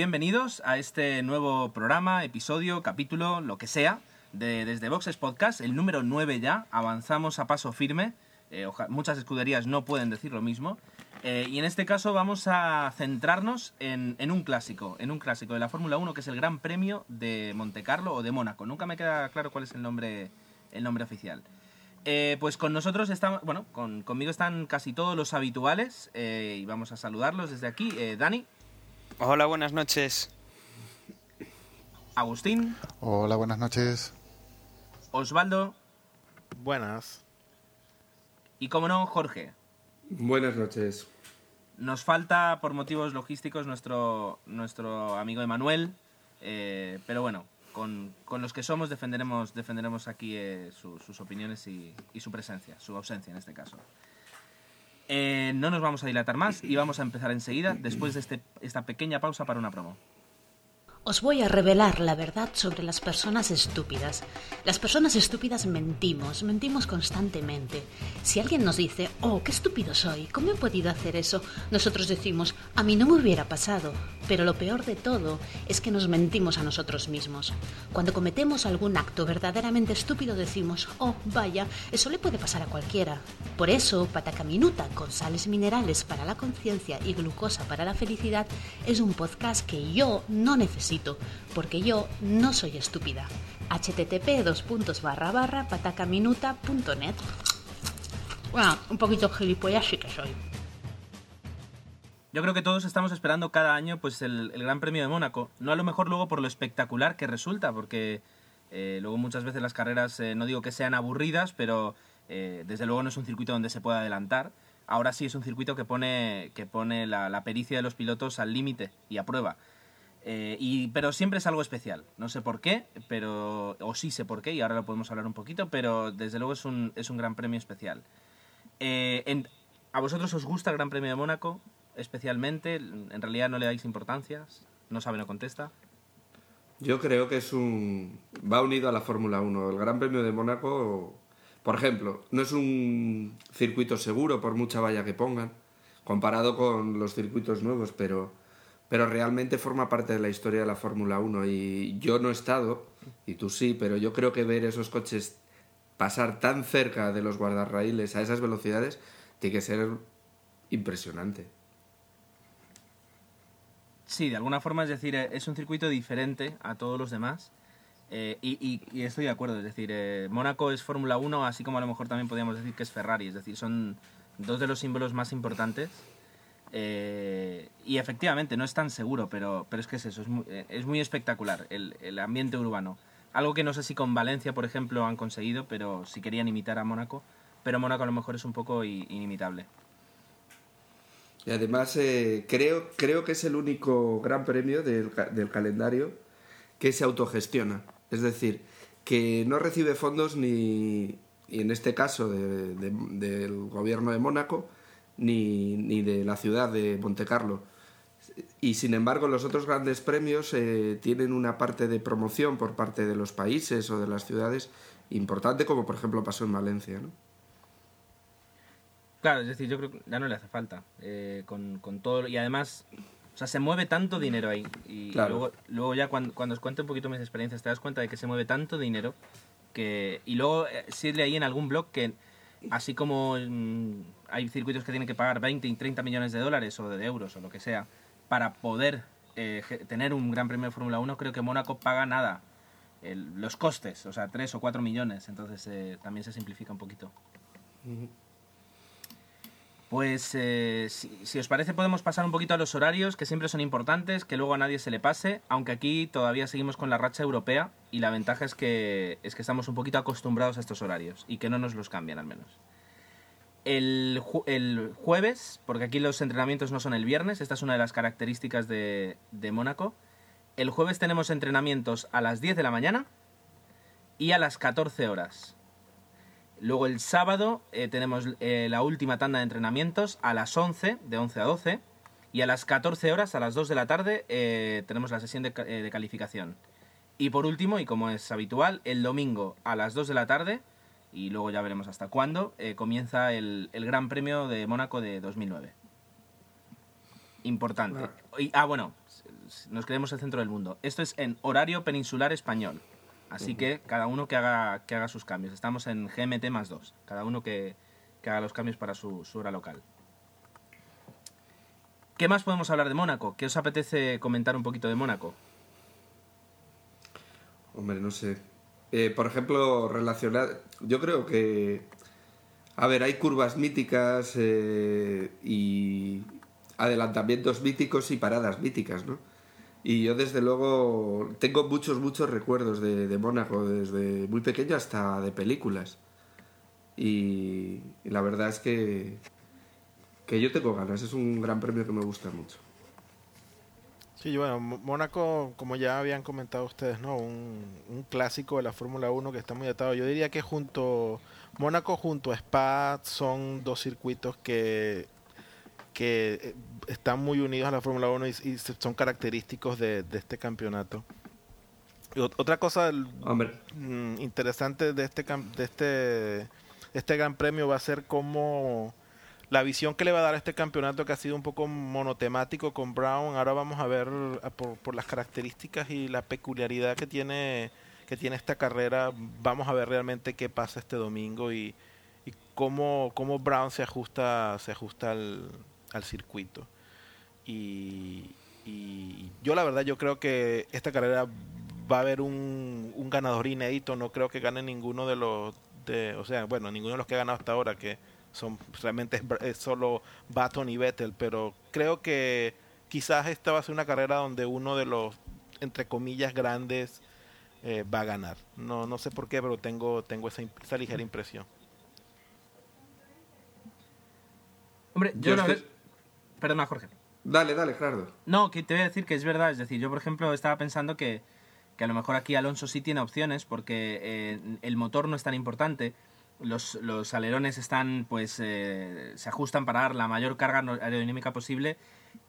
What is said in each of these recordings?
bienvenidos a este nuevo programa, episodio, capítulo, lo que sea, de Desde Boxes Podcast, el número 9 ya. Avanzamos a paso firme. Eh, muchas escuderías no pueden decir lo mismo. Eh, y en este caso vamos a centrarnos en, un clásico, en un clásico de la Fórmula 1 que es el Gran Premio de Montecarlo o de Mónaco. Nunca me queda claro cuál es el nombre, el nombre oficial. Eh, pues con nosotros están, bueno, con, conmigo están casi todos los habituales y vamos a saludarlos desde aquí. Dani, Hola, buenas noches. Agustín, Hola, buenas noches. Osvaldo Buenas. y, como no, Jorge. Buenas noches. Nos falta, por motivos logísticos, nuestro, nuestro amigo Emanuel, eh, pero bueno, con, con los que somos defenderemos, defenderemos aquí eh, su- sus opiniones y, y su presencia, su ausencia en este caso. Eh, no nos vamos a dilatar más y vamos a empezar enseguida, después de este- esta pequeña pausa para una promo. Os voy a revelar la verdad sobre las personas estúpidas. Las personas estúpidas mentimos, mentimos constantemente. Si alguien nos dice, oh, qué estúpido soy, ¿cómo he podido hacer eso? Nosotros decimos, a mí no me hubiera pasado. Pero lo peor de todo es que nos mentimos a nosotros mismos. Cuando cometemos algún acto verdaderamente estúpido decimos, oh, vaya, eso le puede pasar a cualquiera. Por eso, Patacaminuta, con sales minerales para la conciencia y glucosa para la felicidad, es un podcast que yo no necesito, porque yo no soy estúpida. http dos puntos barra barra patacaminuta.net Bueno, un poquito gilipollas sí que soy. Yo creo que todos estamos esperando cada año pues el, el Gran Premio de Mónaco. No a lo mejor luego por lo espectacular que resulta, porque eh, luego muchas veces las carreras, eh, no digo que sean aburridas, pero eh, desde luego no es un circuito donde se pueda adelantar. Ahora sí es un circuito que pone, que pone la, la pericia de los pilotos al límite y a prueba. Eh, y, pero siempre es algo especial. No sé por qué, pero o sí sé por qué, y ahora lo podemos hablar un poquito, pero desde luego es un, es un gran premio especial. Eh, ¿A vosotros os gusta el Gran Premio de Mónaco? Especialmente, en realidad no le dais importancia, no sabe, no contesta. Yo creo que es un. va unido a la Fórmula 1. El Gran Premio de Mónaco, por ejemplo, no es un circuito seguro por mucha valla que pongan, comparado con los circuitos nuevos, pero, pero realmente forma parte de la historia de la Fórmula 1. Y yo no he estado, y tú sí, pero yo creo que ver esos coches pasar tan cerca de los guardarraíles a esas velocidades tiene que ser impresionante. Sí, de alguna forma, es decir, eh, es un circuito diferente a todos los demás. eh, y, estoy de acuerdo, es decir, eh, Mónaco es Fórmula 1, así como a lo mejor también podríamos decir que es Ferrari, es decir, son dos de los símbolos más importantes. Eh, y efectivamente, no es tan seguro, pero, pero es que es eso, es muy, eh, es muy espectacular el, el ambiente urbano. Algo que no sé si con Valencia, por ejemplo, han conseguido, pero si querían imitar a Mónaco, pero Mónaco a lo mejor es un poco inimitable. Y además eh, creo, creo que es el único gran premio del, ca- del calendario que se autogestiona. Es decir, que no recibe fondos ni, y en este caso de- del gobierno de Mónaco, ni, ni de la ciudad de Montecarlo. Y sin embargo, los otros grandes premios eh, tienen una parte de promoción por parte de los países o de las ciudades importante, como por ejemplo pasó en Valencia. ¿no? Claro, es decir, yo creo que ya no le hace falta. eh, con, con todo. Y además, o sea, se mueve tanto dinero ahí. Y Claro. luego, luego ya cuando, cuando os cuente un poquito mis experiencias, te das cuenta de que se mueve tanto dinero que. Y luego eh, sí leí en algún blog que. Así como mm, hay circuitos que tienen que pagar 20 y 30 millones de dólares o de euros o lo que sea para poder eh, tener un gran premio de Fórmula 1, creo que Mónaco paga nada. Los costes, o sea, 3 o 4 millones. Entonces eh, también se simplifica un poquito. Pues eh, si, os parece podemos pasar un poquito a los horarios, que siempre son importantes, que luego a nadie se le pase, aunque aquí todavía seguimos con la racha europea y la ventaja es que, es que estamos un poquito acostumbrados a estos horarios y que no nos los cambian al menos. El, el jueves, porque aquí los entrenamientos no son el viernes, esta es una de las características de, de Mónaco, el jueves tenemos entrenamientos a las 10 de la mañana y a las 14 horas. Luego el sábado eh, tenemos eh, la última tanda de entrenamientos a las 11, de 11 a 12. Y a las 14 horas, a las 2 de la tarde, eh, tenemos la sesión de, ca- de calificación. Y por último, y como es habitual, el domingo a las 2 de la tarde, y luego ya veremos hasta cuándo, comienza el, el Gran Premio de Mónaco de 2009. Importante. Y, ah, bueno, nos creemos el centro del mundo. Esto es en horario peninsular español. Así que cada uno que haga, que haga sus cambios. Estamos en GMT más 2. Cada uno que, que haga los cambios para su, su hora local. ¿Qué más podemos hablar de Mónaco? ¿Qué os apetece comentar un poquito de Mónaco? Hombre, no sé. Eh, por ejemplo, relacionar. Yo creo que. A ver, hay curvas míticas eh, y adelantamientos míticos y paradas míticas, ¿no? Y yo, desde luego, tengo muchos, muchos recuerdos de, de Mónaco, desde muy pequeño hasta de películas. Y, la verdad es que, que yo tengo ganas, es un gran premio que me gusta mucho. Sí, bueno, Mónaco, como ya habían comentado ustedes, ¿no? Un, un clásico de la Fórmula 1 que está muy atado. Yo diría que junto Mónaco junto a Spa son dos circuitos que, que eh, están muy unidos a la Fórmula 1 y, y son característicos de, de este campeonato. Y ot- otra cosa Hombre, mm, interesante de este, de este, este gran premio va a ser cómo la visión que le va a dar a este campeonato que ha sido un poco monotemático con Brown. Ahora vamos a ver por, por las características y la peculiaridad que tiene que tiene esta carrera. Vamos a ver realmente qué pasa este domingo y, y cómo, cómo Brown se ajusta se ajusta al, al circuito. Y, y yo la verdad yo creo que esta carrera va a haber un, un ganador inédito. No creo que gane ninguno de los de, o sea, bueno, ninguno de los que ha ganado hasta ahora que son realmente es, Br- es solo Baton y Vettel, pero creo que quizás esta va a ser una carrera donde uno de los entre comillas grandes eh, va a ganar. No no sé por qué, pero tengo tengo esa, esa ligera impresión. Hombre, Yo yo la. Perdona, Jorge. dale, dale, Gerardo. No, que te voy a decir que es verdad. Es decir, yo, por ejemplo, estaba pensando que, que a lo mejor aquí Alonso sí tiene opciones porque eh, el motor no es tan importante. Los, los alerones están, pues, eh, se ajustan para dar la mayor carga aerodinámica posible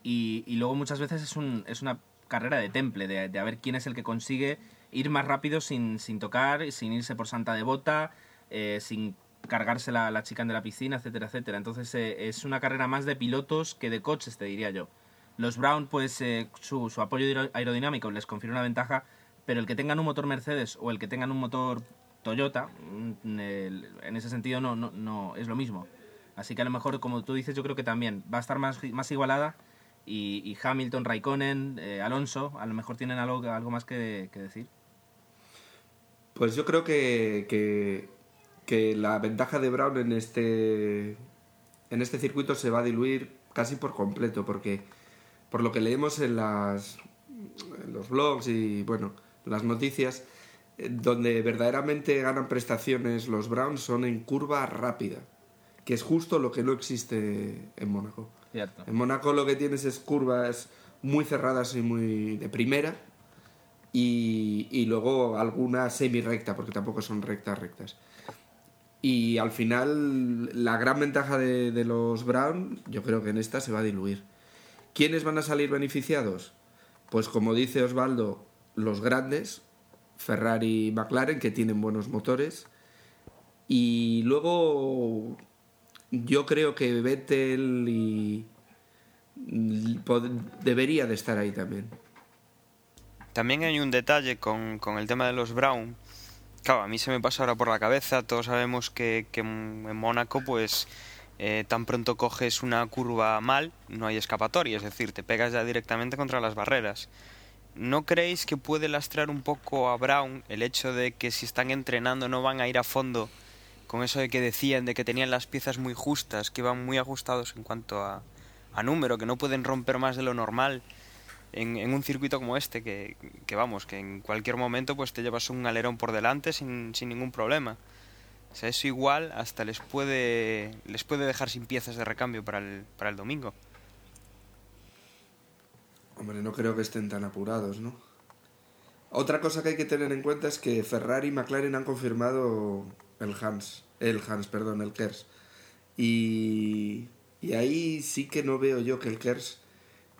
y, y luego muchas veces es, un, es una carrera de temple, de, de a ver quién es el que consigue ir más rápido sin, sin tocar, sin irse por santa de bota, eh, sin cargarse la, la chica de la piscina, etcétera, etcétera. Entonces eh, es una carrera más de pilotos que de coches, te diría yo. Los Brown, pues eh, su, su apoyo aero- aerodinámico les confiere una ventaja, pero el que tengan un motor Mercedes o el que tengan un motor Toyota, mm, en ese sentido no, no, no es lo mismo. Así que a lo mejor, como tú dices, yo creo que también va a estar más, más igualada y, Hamilton, Raikkonen, eh, Alonso, a lo mejor tienen algo, algo más que, decir. Pues yo creo que, que la ventaja de Brown en este, en este circuito se va a diluir casi por completo, porque por lo que leemos en, las, en los blogs y bueno, las noticias, eh, donde verdaderamente ganan prestaciones los Browns son en curva rápida, que es justo lo que no existe en Mónaco. Cierto. En Mónaco lo que tienes es curvas muy cerradas y muy de primera y, y luego alguna semi recta, porque tampoco son rectas rectas. Y al final la gran ventaja de, los Brown, yo creo que en esta se va a diluir. ¿Quiénes van a salir beneficiados? Pues como dice Osvaldo, los grandes, Ferrari y McLaren, que tienen buenos motores. Y luego yo creo que Vettel y debería de estar ahí también. También hay un detalle con, con el tema de los Brown. Claro, a mí se me pasa ahora por la cabeza. Todos sabemos que, en Mónaco, pues eh, tan pronto coges una curva mal, no hay escapatoria. Es decir, te pegas ya directamente contra las barreras. ¿No creéis que puede lastrar un poco a Brown el hecho de que si están entrenando no van a ir a fondo? Con eso de que decían de que tenían las piezas muy justas, que iban muy ajustados en cuanto a, a número, que no pueden romper más de lo normal en, un circuito como este, que, que vamos, que en cualquier momento pues te llevas un alerón por delante sin, sin ningún problema. O sea, eso igual hasta les puede, les puede dejar sin piezas de recambio para el, para el domingo. Hombre, no creo que estén tan apurados, ¿no? Otra cosa que hay que tener en cuenta es que Ferrari y McLaren han confirmado el Hans, el Hans, perdón, el Kers. Y, y ahí sí que no veo yo que el Kers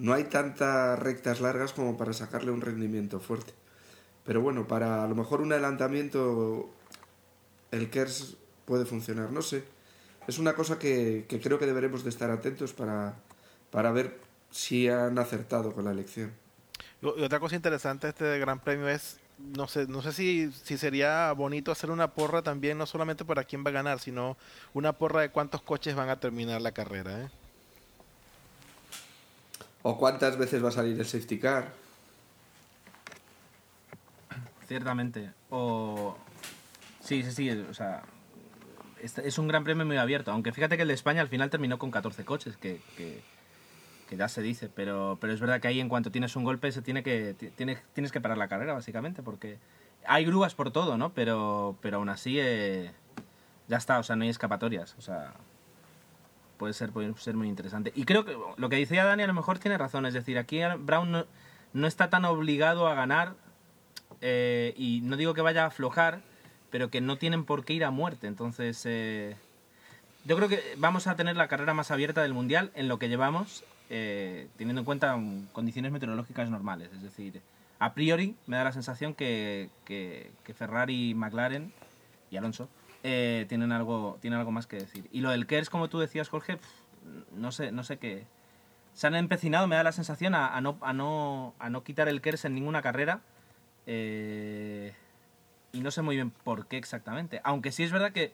no hay tantas rectas largas como para sacarle un rendimiento fuerte. Pero bueno, para a lo mejor un adelantamiento el Kers puede funcionar, no sé. Es una cosa que, creo que deberemos de estar atentos para, para ver si han acertado con la elección. Y otra cosa interesante este Gran Premio es, no sé, no sé si, si sería bonito hacer una porra también, no solamente para quién va a ganar, sino una porra de cuántos coches van a terminar la carrera. ¿eh? O cuántas veces va a salir el safety car. Ciertamente. O... Sí, sí, sí, o sea... Es un gran premio muy abierto, aunque fíjate que el de España al final terminó con 14 coches, que, que ya se dice, pero, pero es verdad que ahí en cuanto tienes un golpe se tiene que, tienes, tienes que parar la carrera, básicamente, porque hay grúas por todo, ¿no? Pero, pero aún así eh, ya está, o sea, no hay escapatorias, o sea, puede ser, puede ser muy interesante. Y creo que lo que decía Dani a lo mejor tiene razón, es decir, aquí Brown no, está tan obligado a ganar, eh, y no digo que vaya a aflojar, pero que no tienen por qué ir a muerte, entonces... Eh, yo creo que vamos a tener la carrera más abierta del mundial en lo que llevamos eh, teniendo en cuenta condiciones meteorológicas normales. Es decir, a priori me da la sensación que, que, Ferrari, McLaren y Alonso eh, tienen, algo, tienen algo más que decir. Y lo del KERS, como tú decías, Jorge, no sé, no sé qué. Se han empecinado, me da la sensación, a, no, a, no, a no quitar el KERS en ninguna carrera. Eh, y no sé muy bien por qué exactamente. Aunque sí es verdad que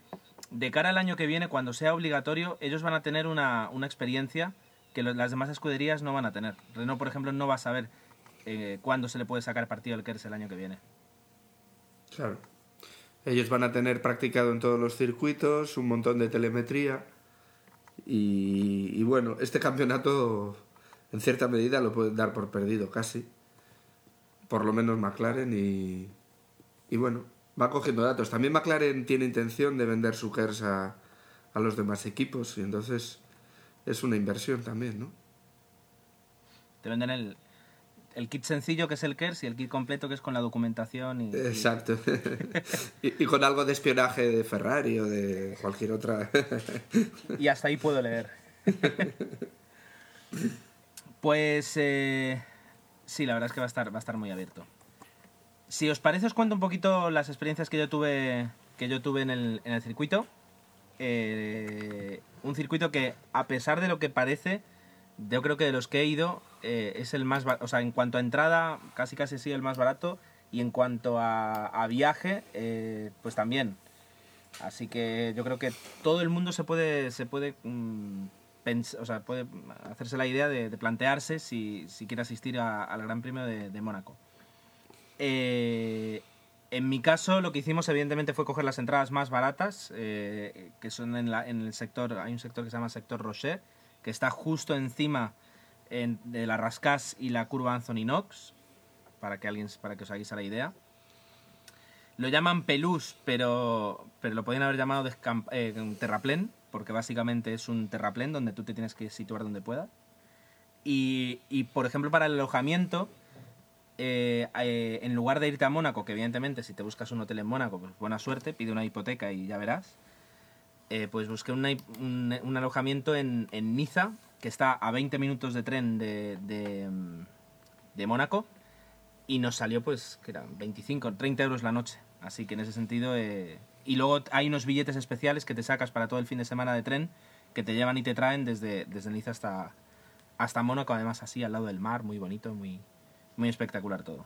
de cara al año que viene, cuando sea obligatorio, ellos van a tener una, una experiencia que las demás escuderías no van a tener. Renault, por ejemplo, no va a saber eh, cuándo se le puede sacar partido al KERS el año que viene. Claro. Ellos van a tener practicado en todos los circuitos, un montón de telemetría. Y, bueno, este campeonato en cierta medida lo pueden dar por perdido casi. Por lo menos McLaren y, y bueno, va cogiendo datos. También McLaren tiene intención de vender su KERS a, a los demás equipos y entonces es una inversión también, ¿no? Te venden el, el kit sencillo que es el KERS y el kit completo que es con la documentación y... Exacto. y, con algo de espionaje de Ferrari o de cualquier otra... y hasta ahí puedo leer. pues eh, sí, la verdad es que va a estar, va a estar muy abierto. Si os parece os cuento un poquito las experiencias que yo tuve, que yo tuve en, el, en el circuito. Eh, un circuito que, a pesar de lo que parece, yo creo que de los que he ido, eh, es el más O sea, en cuanto a entrada, casi casi sí el más barato. Y en cuanto a, viaje, eh, pues también. Así que yo creo que todo el mundo se puede, se puede, mm, o sea, puede hacerse la idea de, plantearse si, si, quiere asistir al Gran Premio de, Mónaco. Eh, en mi caso, lo que hicimos evidentemente fue coger las entradas más baratas, que son en, la, en, el sector, hay un sector que se llama sector Rocher, que está justo encima de la Rascas y la curva Anthony Knox, para que, alguien, para que os hagáis la idea. Lo llaman Pelús, pero, pero lo podrían haber llamado eh, terraplén, porque básicamente es un terraplén donde tú te tienes que situar donde puedas. Y, y por ejemplo, para el alojamiento, eh, eh, en lugar de irte a Mónaco, que evidentemente si te buscas un hotel en Mónaco, pues buena suerte, pide una hipoteca y ya verás, pues busqué un, alojamiento en, Niza, que está a 20 minutos de tren de, de, Mónaco, y nos salió pues, que eran 25, 30 euros la noche. Así que en ese sentido... y luego hay unos billetes especiales que te sacas para todo el fin de semana de tren, que te llevan y te traen desde, desde Niza hasta, hasta Mónaco, además así, al lado del mar, muy bonito, muy, muy espectacular todo.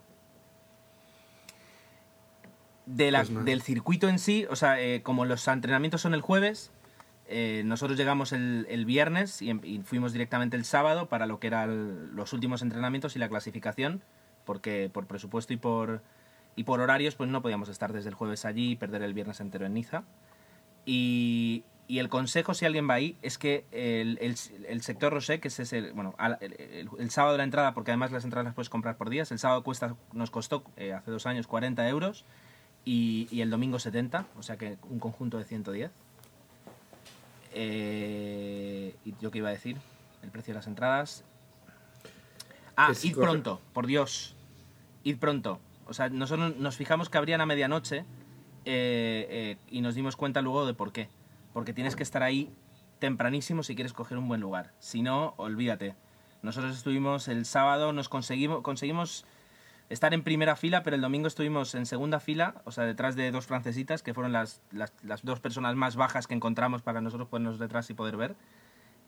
De pues del circuito en sí, o sea, eh, como los entrenamientos son el jueves, eh, nosotros llegamos el, viernes em, y, fuimos directamente el sábado para lo que eran los últimos entrenamientos y la clasificación, porque por presupuesto y por, horarios pues no podíamos estar desde el jueves allí y perder el viernes entero en Niza. Y, el consejo, si alguien va ahí, es que el, el, sector Rosé, que es el, bueno, el, sábado de la entrada, porque además las entradas las puedes comprar por días, el sábado nos costó eh, hace dos años 40 euros y, y, el domingo 70, o sea que un conjunto de 110. Eh, ¿Y yo qué iba a decir? El precio de las entradas. Ah, id pronto, por Dios. Id pronto. O sea, nosotros nos fijamos que abrían a medianoche eh, y nos dimos cuenta luego de por qué porque tienes que estar ahí tempranísimo si quieres coger un buen lugar. Si no, olvídate. Nosotros estuvimos el sábado, nos conseguimos, conseguimos estar en primera fila, pero el domingo estuvimos en segunda fila, o sea, detrás de dos francesitas, que fueron las, las, dos personas más bajas que encontramos para nosotros ponernos detrás y poder ver.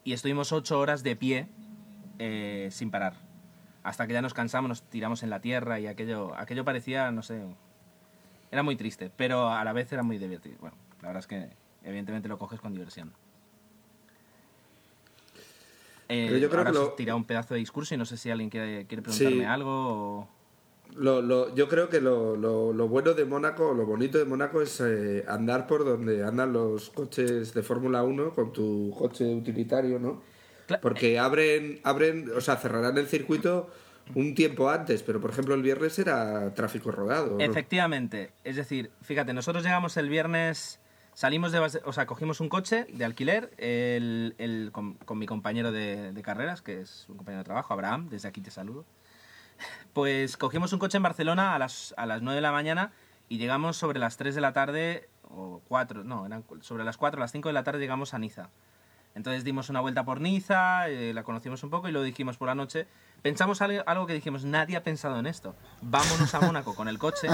Y estuvimos ocho horas de pie eh, sin parar. hasta que ya nos cansamos, nos tiramos en la tierra y aquello, aquello parecía, no sé, era muy triste, pero a la vez era muy divertido. Bueno, la verdad es que evidentemente lo coges con diversión. Eh, Pero yo creo ahora que lo- he tirado un pedazo de discurso y no sé si alguien quiere, quiere preguntarme Sí. algo o... Lo, lo- yo creo que lo, lo- lo bueno de Mónaco, lo bonito de Mónaco es eh, andar por donde andan los coches de Fórmula 1 con tu coche utilitario, ¿no? Porque abren, abren, o sea, cerrarán el circuito un tiempo antes, pero por ejemplo el viernes era tráfico rodado. ¿no? Efectivamente, es decir, fíjate, nosotros llegamos el viernes, salimos de, base- o sea, cogimos un coche de alquiler el, el- con, con mi compañero de, de carreras, que es un compañero de trabajo, Abraham, desde aquí te saludo. Pues cogimos un coche en Barcelona a las, a las 9 de la mañana y llegamos sobre las 3 de la tarde, o 4, no, eran sobre las 4 o las 5 de la tarde llegamos a Niza. Entonces dimos una vuelta por Niza, eh, la conocimos un poco y lo dijimos por la noche. Pensamos algo, algo que dijimos, nadie ha pensado en esto. Vámonos a Mónaco con el coche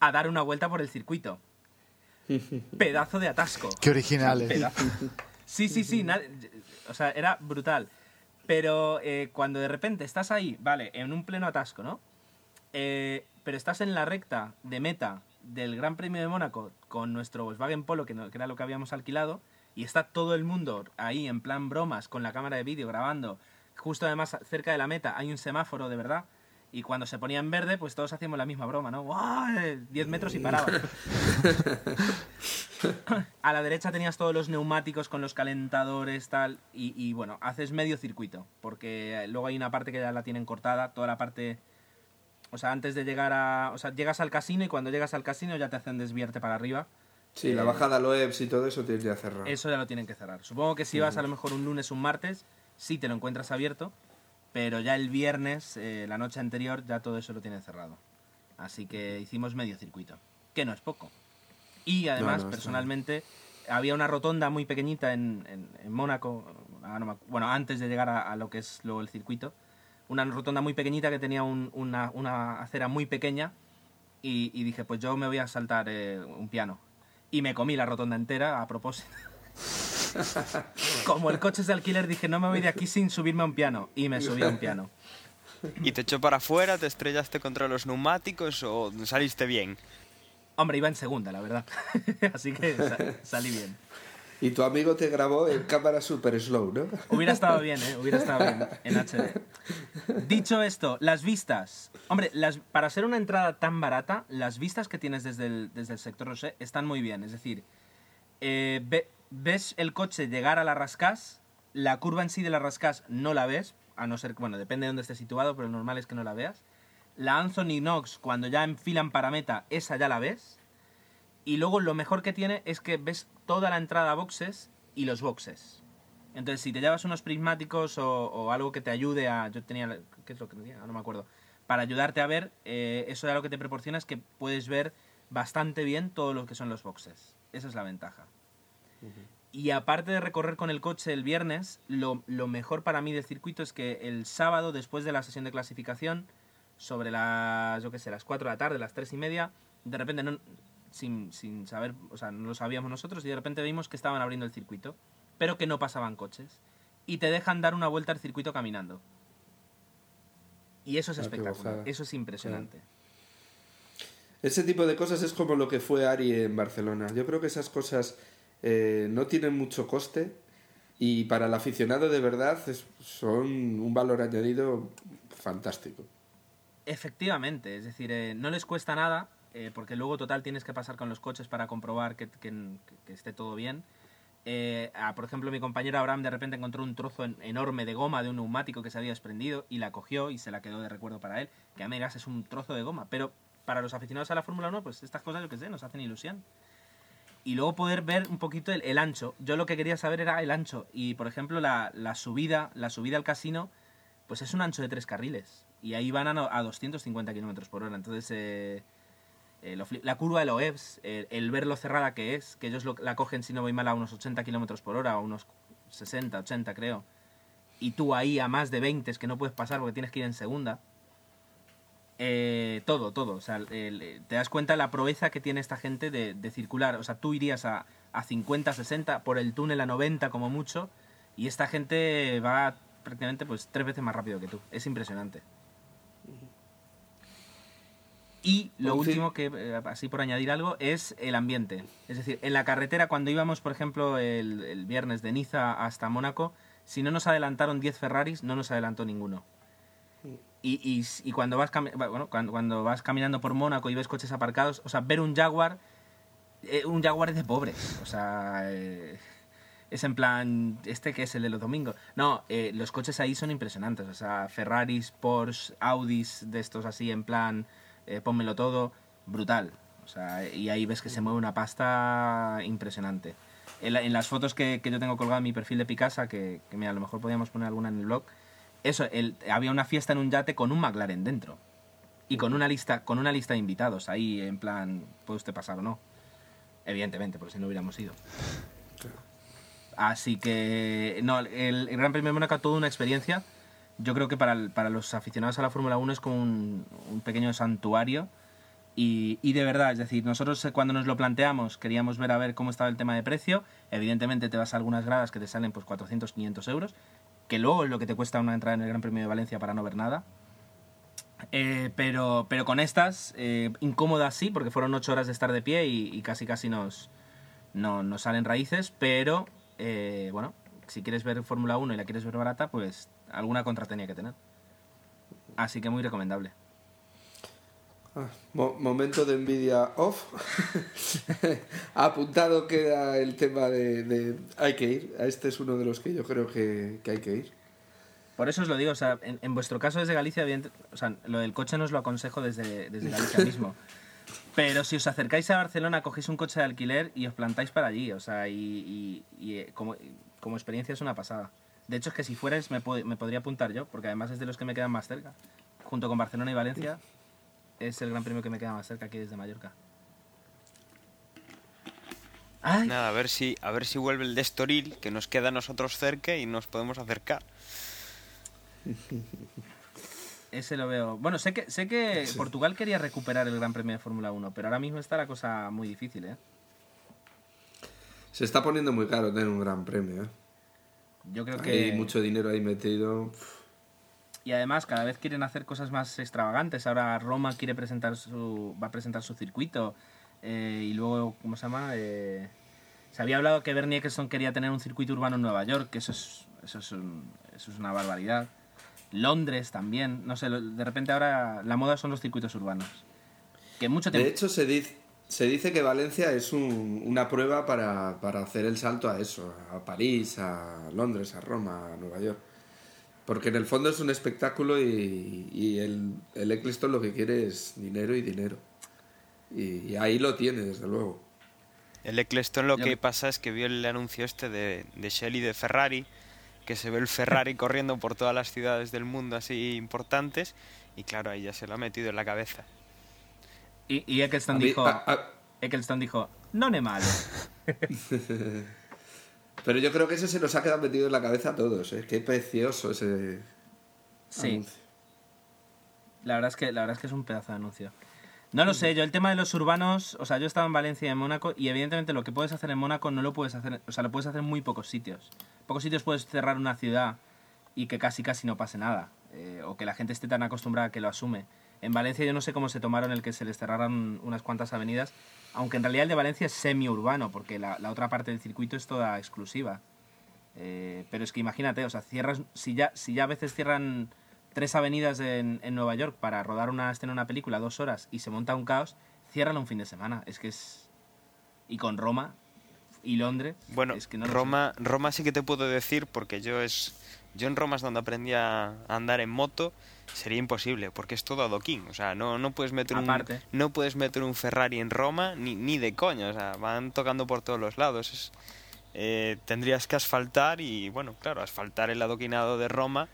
a dar una vuelta por el circuito. Pedazo de atasco. Qué originales. Pedazo. Sí, sí, sí. na- O sea, era brutal. Pero eh, cuando de repente estás ahí, vale, en un pleno atasco, ¿no? Eh, pero estás en la recta de meta del Gran Premio de Mónaco con nuestro Volkswagen Polo, que, no- que era lo que habíamos alquilado, y está todo el mundo ahí en plan bromas con la cámara de vídeo grabando. Justo además cerca de la meta hay un semáforo de verdad. Y cuando se ponía en verde, pues todos hacíamos la misma broma, ¿no? ¡Guau! 10 metros y paraba. A la derecha tenías todos los neumáticos con los calentadores, tal. Y, y, bueno, haces medio circuito. Porque luego hay una parte que ya la tienen cortada. Toda la parte. O sea, antes de llegar a. O sea, llegas al casino y cuando llegas al casino ya te hacen desviarte para arriba. Sí, la bajada a Loebs y todo eso tienes ya cerrado. Eso ya lo tienen que cerrar. Supongo que si vas a lo mejor un lunes o un martes, sí te lo encuentras abierto. Pero ya el viernes, eh, la noche anterior, ya todo eso lo tienen cerrado. Así que hicimos medio circuito. Que no es poco. Y además, no, personalmente, había una rotonda muy pequeñita en, en, en Mónaco, ah, bueno, antes de llegar a, a lo que es luego el circuito, una rotonda muy pequeñita que tenía un- una, una acera muy pequeña y, y dije, pues yo me voy a saltar eh, un piano. Y me comí la rotonda entera a propósito. Como el coche es de alquiler, dije, no me voy de aquí sin subirme a un piano. Y me subí a un piano. ¿Y te echó para afuera? ¿Te estrellaste contra los neumáticos o saliste bien? Hombre, iba en segunda, la verdad. Así que sa- salí bien. Y tu amigo te grabó en cámara super slow, ¿no? Hubiera estado bien, ¿eh? Hubiera estado bien en HD. Dicho esto, las vistas. Hombre, las, para ser una entrada tan barata, las vistas que tienes desde el, desde el sector Rosé están muy bien. Es decir, eh, ve- ves el coche llegar a la Rascás, la curva en sí de la Rascás no la ves, a no ser, bueno, depende de dónde esté situado, pero lo normal es que no la veas. La Anthony Knox, cuando ya enfilan para meta, esa ya la ves. Y luego lo mejor que tiene es que ves toda la entrada a boxes y los boxes. Entonces, si te llevas unos prismáticos o, o algo que te ayude a... Yo tenía... ¿Qué es lo que tenía? No me acuerdo. Para ayudarte a ver, eh, eso ya lo que te proporciona es que puedes ver bastante bien todo lo que son los boxes. Esa es la ventaja. Y aparte de recorrer con el coche el viernes, lo, lo mejor para mí del circuito es que el sábado, después de la sesión de clasificación, sobre las, yo qué sé, las 4 de la tarde, las 3 y media, de repente, no, sin, sin saber, o sea, no lo sabíamos nosotros, y de repente vimos que estaban abriendo el circuito, pero que no pasaban coches. Y te dejan dar una vuelta al circuito caminando. Y eso es Ah, espectacular, eso es impresionante. Ese tipo de cosas es como lo que fue Ari en Barcelona. Yo creo que esas cosas eh, no tienen mucho coste y para el aficionado de verdad son un valor añadido fantástico. Efectivamente, es decir, eh, no les cuesta nada, eh, porque luego total tienes que pasar con los coches para comprobar que, esté todo bien. Por ejemplo, mi compañero Abraham de repente encontró un trozo en- enorme de goma de un neumático que se había desprendido y la cogió y se la quedó de recuerdo para él, que a megas es un trozo de goma, pero para los aficionados a la Fórmula 1, pues estas cosas, yo que sé, nos hacen ilusión. Y luego poder ver un poquito el, el ancho. Yo lo que quería saber era el ancho. Y, por ejemplo, la, la subida la subida al casino, pues es un ancho de tres carriles. Y ahí van a, a 250 kilómetros por hora. Entonces, eh, eh, la curva de Loebs, el, el ver lo cerrada que es, que ellos lo- la cogen, si no voy mal, a unos 80 kilómetros por hora, a unos 60, 80 creo. Y tú ahí a más de 20 es que no puedes pasar porque tienes que ir en segunda. Eh, todo, todo. O sea, el- te das cuenta la proeza que tiene esta gente de, de circular. O sea, tú irías a, a 50, 60, por el túnel a 90 como mucho, y esta gente va prácticamente pues tres veces más rápido que tú. Es impresionante. Y lo Pues último que, eh, así por añadir algo, es el ambiente. Es decir, en la carretera, cuando íbamos, por ejemplo, el, el viernes de Niza hasta Mónaco, si no nos adelantaron 10 Ferraris, no nos adelantó ninguno. Y, cuando, vas bueno, cuando, vas caminando por Mónaco y ves coches aparcados, o sea, ver un Jaguar, eh, un Jaguar es de pobres. O sea, eh, es en plan, este que es el de los domingos. No, eh, los coches ahí son impresionantes. O sea, Ferraris, Porsche, Audis, de estos así en plan, pónmelo todo, brutal. O sea, y ahí ves que se mueve una pasta impresionante. En, la- en las fotos que, que yo tengo colgada en mi perfil de Picasa, que, que a lo mejor podríamos poner alguna en el blog, eso, el, había una fiesta en un yate con un McLaren dentro. Y con una lista, con una lista de invitados, ahí en plan, puede usted pasar o no. Evidentemente, porque si no hubiéramos ido. Así que, no, el, Gran Premio de Mónaco, toda una experiencia. Yo creo que para, para los aficionados a la Fórmula 1 es como un, un pequeño santuario. Y, y de verdad, es decir, nosotros eh, cuando nos lo planteamos queríamos ver a ver cómo estaba el tema de precio. Evidentemente te vas a algunas gradas que te salen pues 400, 500 euros, que luego es lo que te cuesta una entrada en el Gran Premio de Valencia para no ver nada. Eh, pero, pero con estas, eh, incómodas sí, porque fueron 8 horas de estar de pie y, y casi casi nos, no, nos salen raíces, pero eh, bueno, si quieres ver Fórmula 1 y la quieres ver barata, pues alguna contra tenía que tener. Así que muy recomendable. Ah, mo- momento de envidia off. Apuntado queda el tema de, de- Hay que ir. Este es uno de los que yo creo que, que hay que ir. Por eso os lo digo, o sea, en, en vuestro caso desde Galicia, evidente- o sea, lo del coche no os lo aconsejo desde, desde Galicia mismo. Pero si os acercáis a Barcelona, cogéis un coche de alquiler y os plantáis para allí, o sea, y, y- y, eh, como, como experiencia es una pasada. De hecho, es que si fuerais me, pod- me podría apuntar yo, porque además es de los que me quedan más cerca. Junto con Barcelona y Valencia, es el gran premio que me queda más cerca aquí desde Mallorca. Ay, Nada, a ver si a ver si vuelve el de Estoril, que nos queda a nosotros cerca y nos podemos acercar. ese lo veo. Bueno, sé que, sé que Portugal quería recuperar el Gran Premio de Fórmula 1, pero ahora mismo está la cosa muy difícil, ¿eh? Se está poniendo muy caro tener un gran premio. ¿eh? Yo creo que... Hay mucho dinero ahí metido. Y además cada vez quieren hacer cosas más extravagantes. Ahora Roma quiere presentar su, va a presentar su circuito. eh, y luego, ¿cómo se llama? Eh, se había hablado que Bernie Eccleston quería tener un circuito urbano en Nueva York, que eso es, eso es, un- eso es una barbaridad. Londres también. No sé, de repente ahora la moda son los circuitos urbanos. Que mucho De hecho, se dice, se dice que Valencia es un- una prueba para, para hacer el salto a eso, a París, a Londres, a Roma, a Nueva York. Porque en el fondo es un espectáculo y, y el, el Eccleston lo que quiere es dinero y dinero. Y, y ahí lo tiene, desde luego. El Eccleston lo Ya que pasa es que vio el anuncio este de, de Shell y de Ferrari, que se ve el Ferrari corriendo por todas las ciudades del mundo así importantes, y claro, ahí ya se lo ha metido en la cabeza. Y, y Eccleston A mí- dijo... a- a- Eccleston dijo, no ne malo. pero yo creo que ese se nos ha quedado metido en la cabeza a todos. ¿eh? Qué precioso ese Sí. anuncio. La verdad es que la verdad es que es un pedazo de anuncio. No lo sé, yo el tema de los urbanos, o sea, yo estaba en Valencia y en Mónaco y evidentemente lo que puedes hacer en Mónaco no lo puedes hacer, o sea, lo puedes hacer en muy pocos sitios. Pocos sitios puedes cerrar una ciudad y que casi casi no pase nada, eh, o que la gente esté tan acostumbrada que lo asume. En Valencia yo no sé cómo se tomaron el que se les cerraran unas cuantas avenidas, aunque en realidad el de Valencia es semi-urbano, porque la, la otra parte del circuito es toda exclusiva. Eh, pero es que imagínate, o sea, cierras, si ya, si ya a veces cierran tres avenidas en, en Nueva York para rodar una escena, una película, dos horas, y se monta un caos, ciérralo un fin de semana. Es que es... Y con Roma y Londres... Bueno, es que no sé. Roma, Roma sí que te puedo decir, porque yo es yo en Roma es donde aprendí a andar en moto, sería imposible, porque es todo adoquín, o sea, no, no puedes meter Aparte. un no puedes meter un Ferrari en Roma ni, ni de coña, o sea, van tocando por todos los lados. Es- eh, tendrías que asfaltar y bueno, claro, asfaltar el adoquinado de Roma,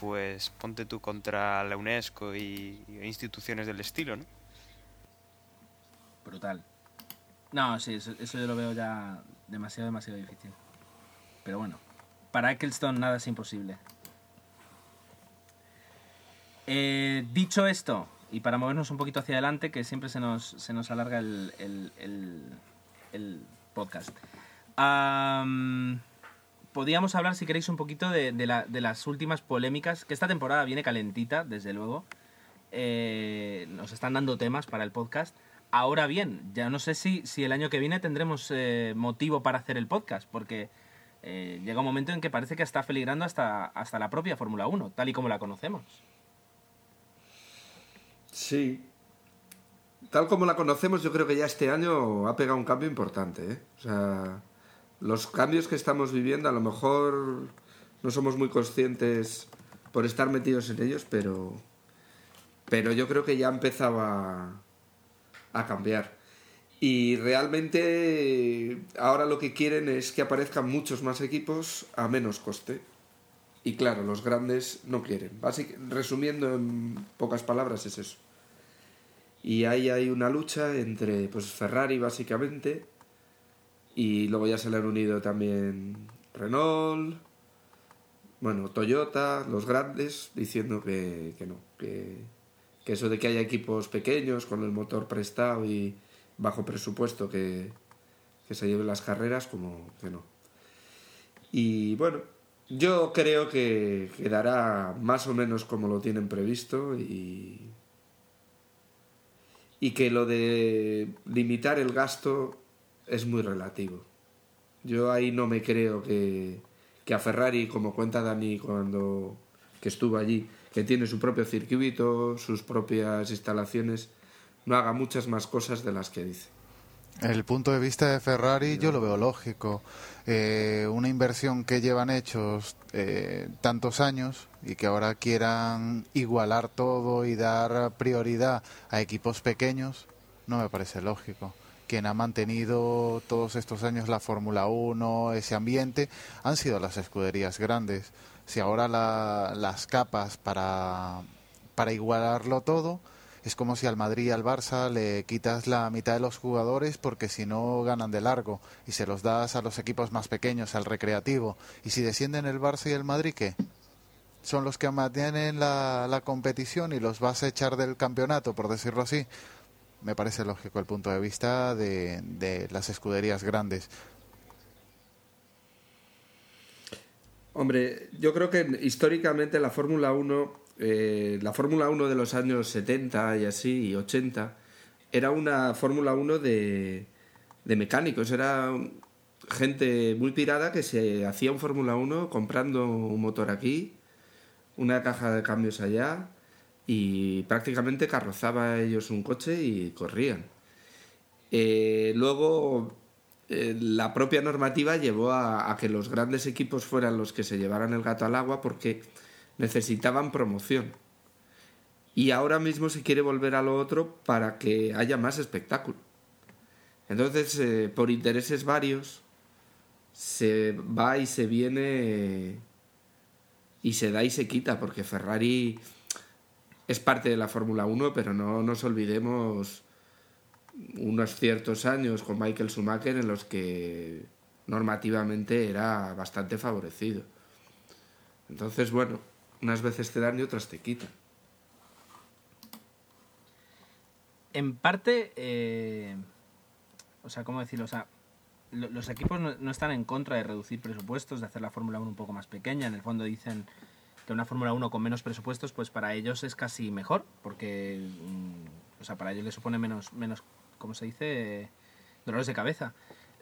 pues ponte tú contra la UNESCO y, y instituciones del estilo, ¿no? Brutal. No, sí, eso, eso yo lo veo ya demasiado, demasiado difícil. Pero bueno, para Eccleston nada es imposible. Eh, dicho esto, y para movernos un poquito hacia adelante, que siempre se nos, se nos alarga el, el- podcast. Am, podríamos hablar, si queréis, un poquito de, de la- de las últimas polémicas, que esta temporada viene calentita, desde luego. eh, nos están dando temas para el podcast. Ahora bien, ya no sé si, si el año que viene tendremos eh, motivo para hacer el podcast, porque llega un momento en que parece que está peligrando hasta, hasta la propia Fórmula 1, tal y como la conocemos. Sí. Tal como la conocemos, yo creo que ya este año ha pegado un cambio importante. ¿eh? O sea, los cambios que estamos viviendo a lo mejor no somos muy conscientes por estar metidos en ellos, pero, pero yo creo que ya empezaba a cambiar. Y realmente ahora lo que quieren es que aparezcan muchos más equipos a menos coste. Y claro, los grandes no quieren. resumiendo en pocas palabras es eso. Y ahí hay una lucha entre pues Ferrari básicamente y luego ya se le han unido también Renault, bueno, Toyota, los grandes, diciendo que, no, que, que, eso de que haya equipos pequeños con el motor prestado y bajo presupuesto que, que se lleven las carreras, como que no. Y bueno, yo creo que quedará más o menos como lo tienen previsto y, y que lo de limitar el gasto es muy relativo. Yo ahí no me creo que, que a Ferrari, como cuenta Dani cuando que estuvo allí, que tiene su propio circuito, sus propias instalaciones, no haga muchas más cosas de las que dice. El punto de vista de Ferrari yo lo veo lógico. Eh, una inversión que llevan hechos eh, tantos años y que ahora quieran igualar todo y dar prioridad a equipos pequeños, no me parece lógico quien ha mantenido todos estos años la Fórmula 1, ese ambiente, han sido las escuderías grandes. Si ahora las capas para, para igualarlo todo, es como si al Madrid y al Barça le quitas la mitad de los jugadores porque si no ganan de largo y se los das a los equipos más pequeños, al recreativo. Y si descienden el Barça y el Madrid, ¿qué? Son los que mantienen la, la competición y los vas a echar del campeonato, por decirlo así me parece lógico el punto de vista de, de las escuderías grandes. Hombre, yo creo que históricamente la Fórmula 1, eh, la Fórmula 1 de los años 70 y así, y 80, era una Fórmula 1 de, de mecánicos, era gente muy pirada que se hacía un Fórmula 1 comprando un motor aquí, una caja de cambios allá, y prácticamente carrozaba ellos un coche y corrían. Eh, luego eh, la propia normativa llevó a, que los grandes equipos fueran los que se llevaran el gato al agua porque necesitaban promoción. Y ahora mismo se quiere volver a lo otro para que haya más espectáculo. Entonces, eh, por intereses varios, se va y se viene y se da y se quita, porque Ferrari es parte de la Fórmula 1, pero no nos olvidemos unos ciertos años con Michael Schumacher en los que normativamente era bastante favorecido. Entonces, bueno, unas veces te dan y otras te quitan. En parte, eh, o sea, ¿cómo decirlo? O sea, los equipos no, están en contra de reducir presupuestos, de hacer la Fórmula 1 un poco más pequeña. En el fondo dicen, que una Fórmula 1 con menos presupuestos, pues para ellos es casi mejor, porque mm, o sea, para ellos les supone menos, menos ¿cómo se dice? dolores de cabeza.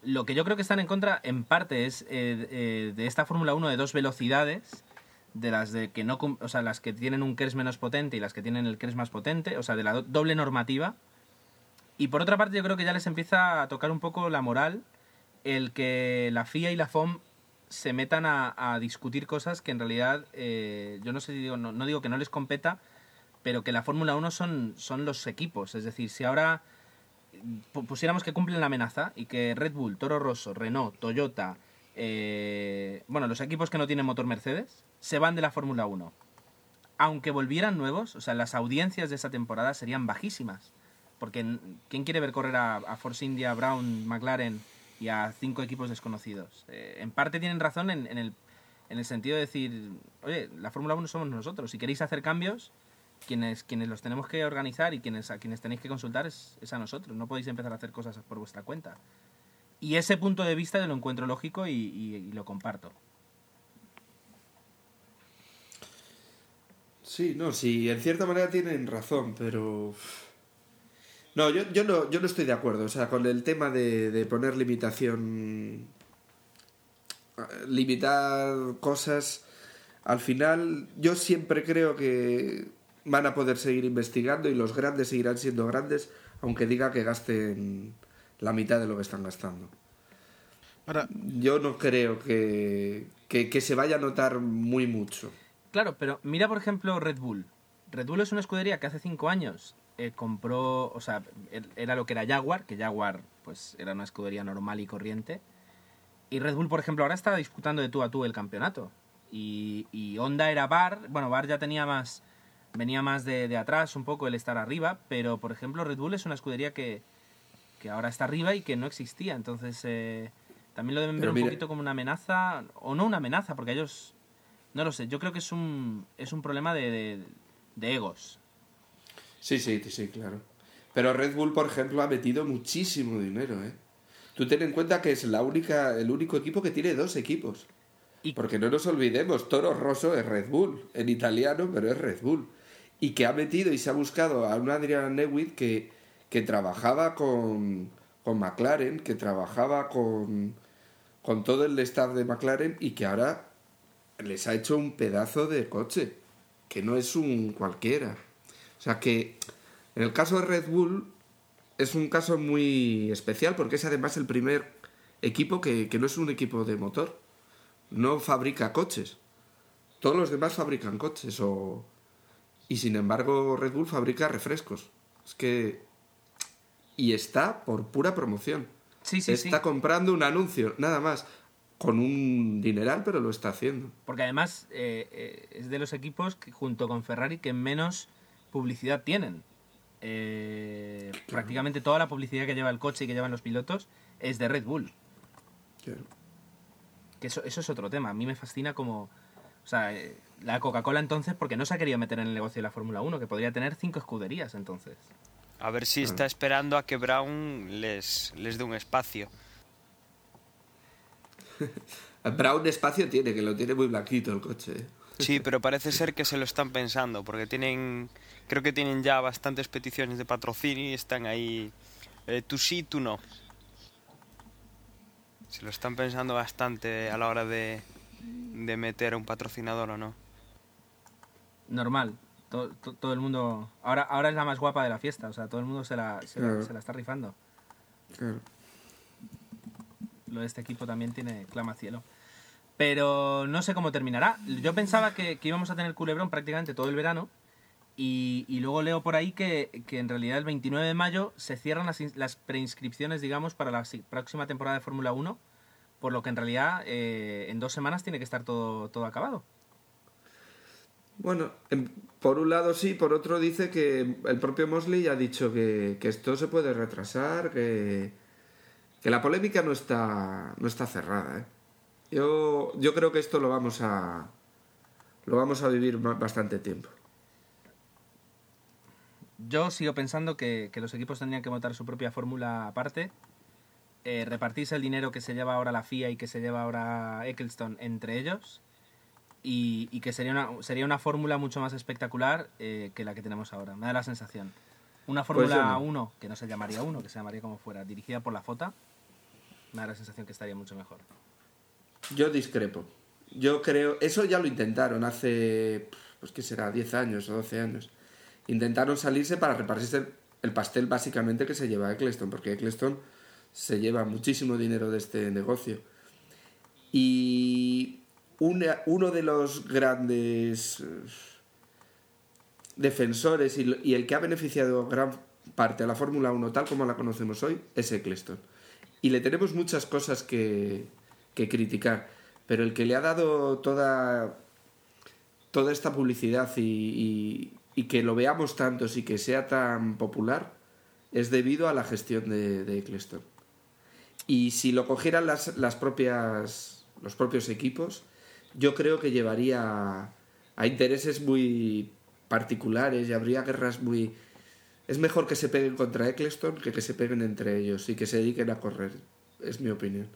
Lo que yo creo que están en contra, en parte, es eh, eh, de esta Fórmula 1 de dos velocidades, de las de que no, o sea, las que tienen un KERS menos potente y las que tienen el KERS más potente, o sea, de la doble normativa. Y por otra parte, yo creo que ya les empieza a tocar un poco la moral el que la FIA y la FOM se metan a, discutir cosas que en realidad eh, yo no sé digo, no, digo que no les competa, pero que la Fórmula 1 son, son los equipos. Es decir, si ahora pusiéramos que cumplen la amenaza y que Red Bull, Toro Rosso, Renault, Toyota, eh, bueno, los equipos que no tienen motor Mercedes, se van de la Fórmula 1. Aunque volvieran nuevos, o sea, las audiencias de esa temporada serían bajísimas. Porque ¿quién quiere ver correr a, a Force India, Brown, McLaren? y a cinco equipos desconocidos. Eh, en parte tienen razón en, el, en el sentido de decir, oye, la Fórmula 1 somos nosotros. Si queréis hacer cambios, quienes, quienes los tenemos que organizar y quienes, a quienes tenéis que consultar es, a nosotros. No podéis empezar a hacer cosas por vuestra cuenta. Y ese punto de vista lo encuentro lógico y, lo comparto. Sí, no, sí, en cierta manera tienen razón, pero... No, yo, yo, no, yo no estoy de acuerdo, o sea, con el tema de, de poner limitación... Limitar cosas, al final yo siempre creo que van a poder seguir investigando y los grandes seguirán siendo grandes, aunque diga que gasten la mitad de lo que están gastando. Ahora, Yo no creo que, que, que se vaya a notar muy mucho. Claro, pero mira por ejemplo Red Bull. Red Bull es una escudería que hace cinco años eh, compró, o sea, er- era lo que era Jaguar, que Jaguar pues era una escudería normal y corriente. Y Red Bull, por ejemplo, ahora está disputando de tú a tú el campeonato. Y, y Honda era Bar, bueno, Bar ya tenía más, venía más de, de atrás un poco el estar arriba, pero por ejemplo Red Bull es una escudería que, que ahora está arriba y que no existía. Entonces eh, también lo deben ver Pero un poquito como una amenaza, o no una amenaza, porque ellos, no lo sé, yo creo que es un, es un problema de, de, de egos. Sí, sí, sí, claro. Pero Red Bull, por ejemplo, ha metido muchísimo dinero, ¿eh? Tú ten en cuenta que es la única, el único equipo que tiene dos equipos. Y- Porque no nos olvidemos, Toro Rosso es Red Bull, en italiano, pero es Red Bull. Y que ha metido y se ha buscado a un Adrian Newey que, que trabajaba con, con McLaren, que trabajaba con, con todo el staff de McLaren y que ahora les ha hecho un pedazo de coche, que no es un cualquiera. O sea que en el caso de Red Bull es un caso muy especial porque es además el primer equipo que, que no es un equipo de motor, no fabrica coches. Todos los demás fabrican coches o... Y sin embargo Red Bull fabrica refrescos. Es que... Y está por pura promoción. Sí, sí, está sí. comprando un anuncio, nada más. Con un dineral, pero lo está haciendo. Porque además eh, eh, es de los equipos que junto con Ferrari que menos publicidad tienen. Eh, Prácticamente toda la publicidad que lleva el coche y que llevan los pilotos es de Red Bull. Claro. Que eso, eso es otro tema. A mí me fascina como... O sea, eh, la Coca-Cola entonces, porque no se ha querido meter en el negocio de la Fórmula 1, que podría tener cinco escuderías entonces. A ver si está esperando a que Brown les, les dé un espacio. Brown espacio tiene, que lo tiene muy blanquito el coche. ¿eh? Sí, pero parece ser que se lo están pensando, porque tienen, creo que tienen ya bastantes peticiones de patrocinio y están ahí, eh, tú sí, tú no. Se lo están pensando bastante a la hora de, de meter a un patrocinador o no. Normal. To- to- todo el mundo... Ahora, ahora es la más guapa de la fiesta. O sea, todo el mundo se la, se la- se la está rifando. Claro. Lo de este equipo también tiene clama cielo. Pero no sé cómo terminará. Yo pensaba que, que íbamos a tener culebrón prácticamente todo el verano. Y, y luego leo por ahí que, que en realidad el 29 de mayo se cierran las, las preinscripciones, digamos, para la próxima temporada de Fórmula 1. Por lo que en realidad eh, en dos semanas tiene que estar todo, todo acabado. Bueno, en- por un lado sí, por otro dice que el propio Mosley ya ha dicho que, que esto se puede retrasar, que, que la polémica no está, no está cerrada. ¿eh? Yo, yo creo que esto lo vamos a, lo vamos a vivir ba- bastante tiempo. Yo sigo pensando que, que los equipos tendrían que montar su propia fórmula aparte, eh, repartirse el dinero que se lleva ahora la FIA y que se lleva ahora Eccleston entre ellos, y, y que sería una, sería una fórmula mucho más espectacular eh, que la que tenemos ahora. Me da la sensación. Una Pues Fórmula no. 1, que no se llamaría 1, que se llamaría como fuera, dirigida por la FOTA, me da la sensación que estaría mucho mejor. Yo discrepo. Yo creo, eso ya lo intentaron hace, pues qué será, 10 años o 12 años. Intentaron salirse para repartirse el- el pastel básicamente que se lleva Eccleston, porque Eccleston se lleva muchísimo dinero de este negocio. Y uno de los grandes eh, defensores y, y el que ha beneficiado gran parte a la Fórmula 1 tal como la conocemos hoy es Eccleston. Y le tenemos muchas cosas que, que criticar, pero el que le ha dado toda, toda esta publicidad y, que lo veamos tantos y que sea tan popular es debido a la gestión de, de Eccleston. Y si lo cogieran las, las propias, los propios equipos, yo creo que llevaría a intereses muy particulares y habría guerras muy... Es mejor que se peguen contra Eccleston que que se peguen entre ellos y que se dediquen a correr. Es mi opinión.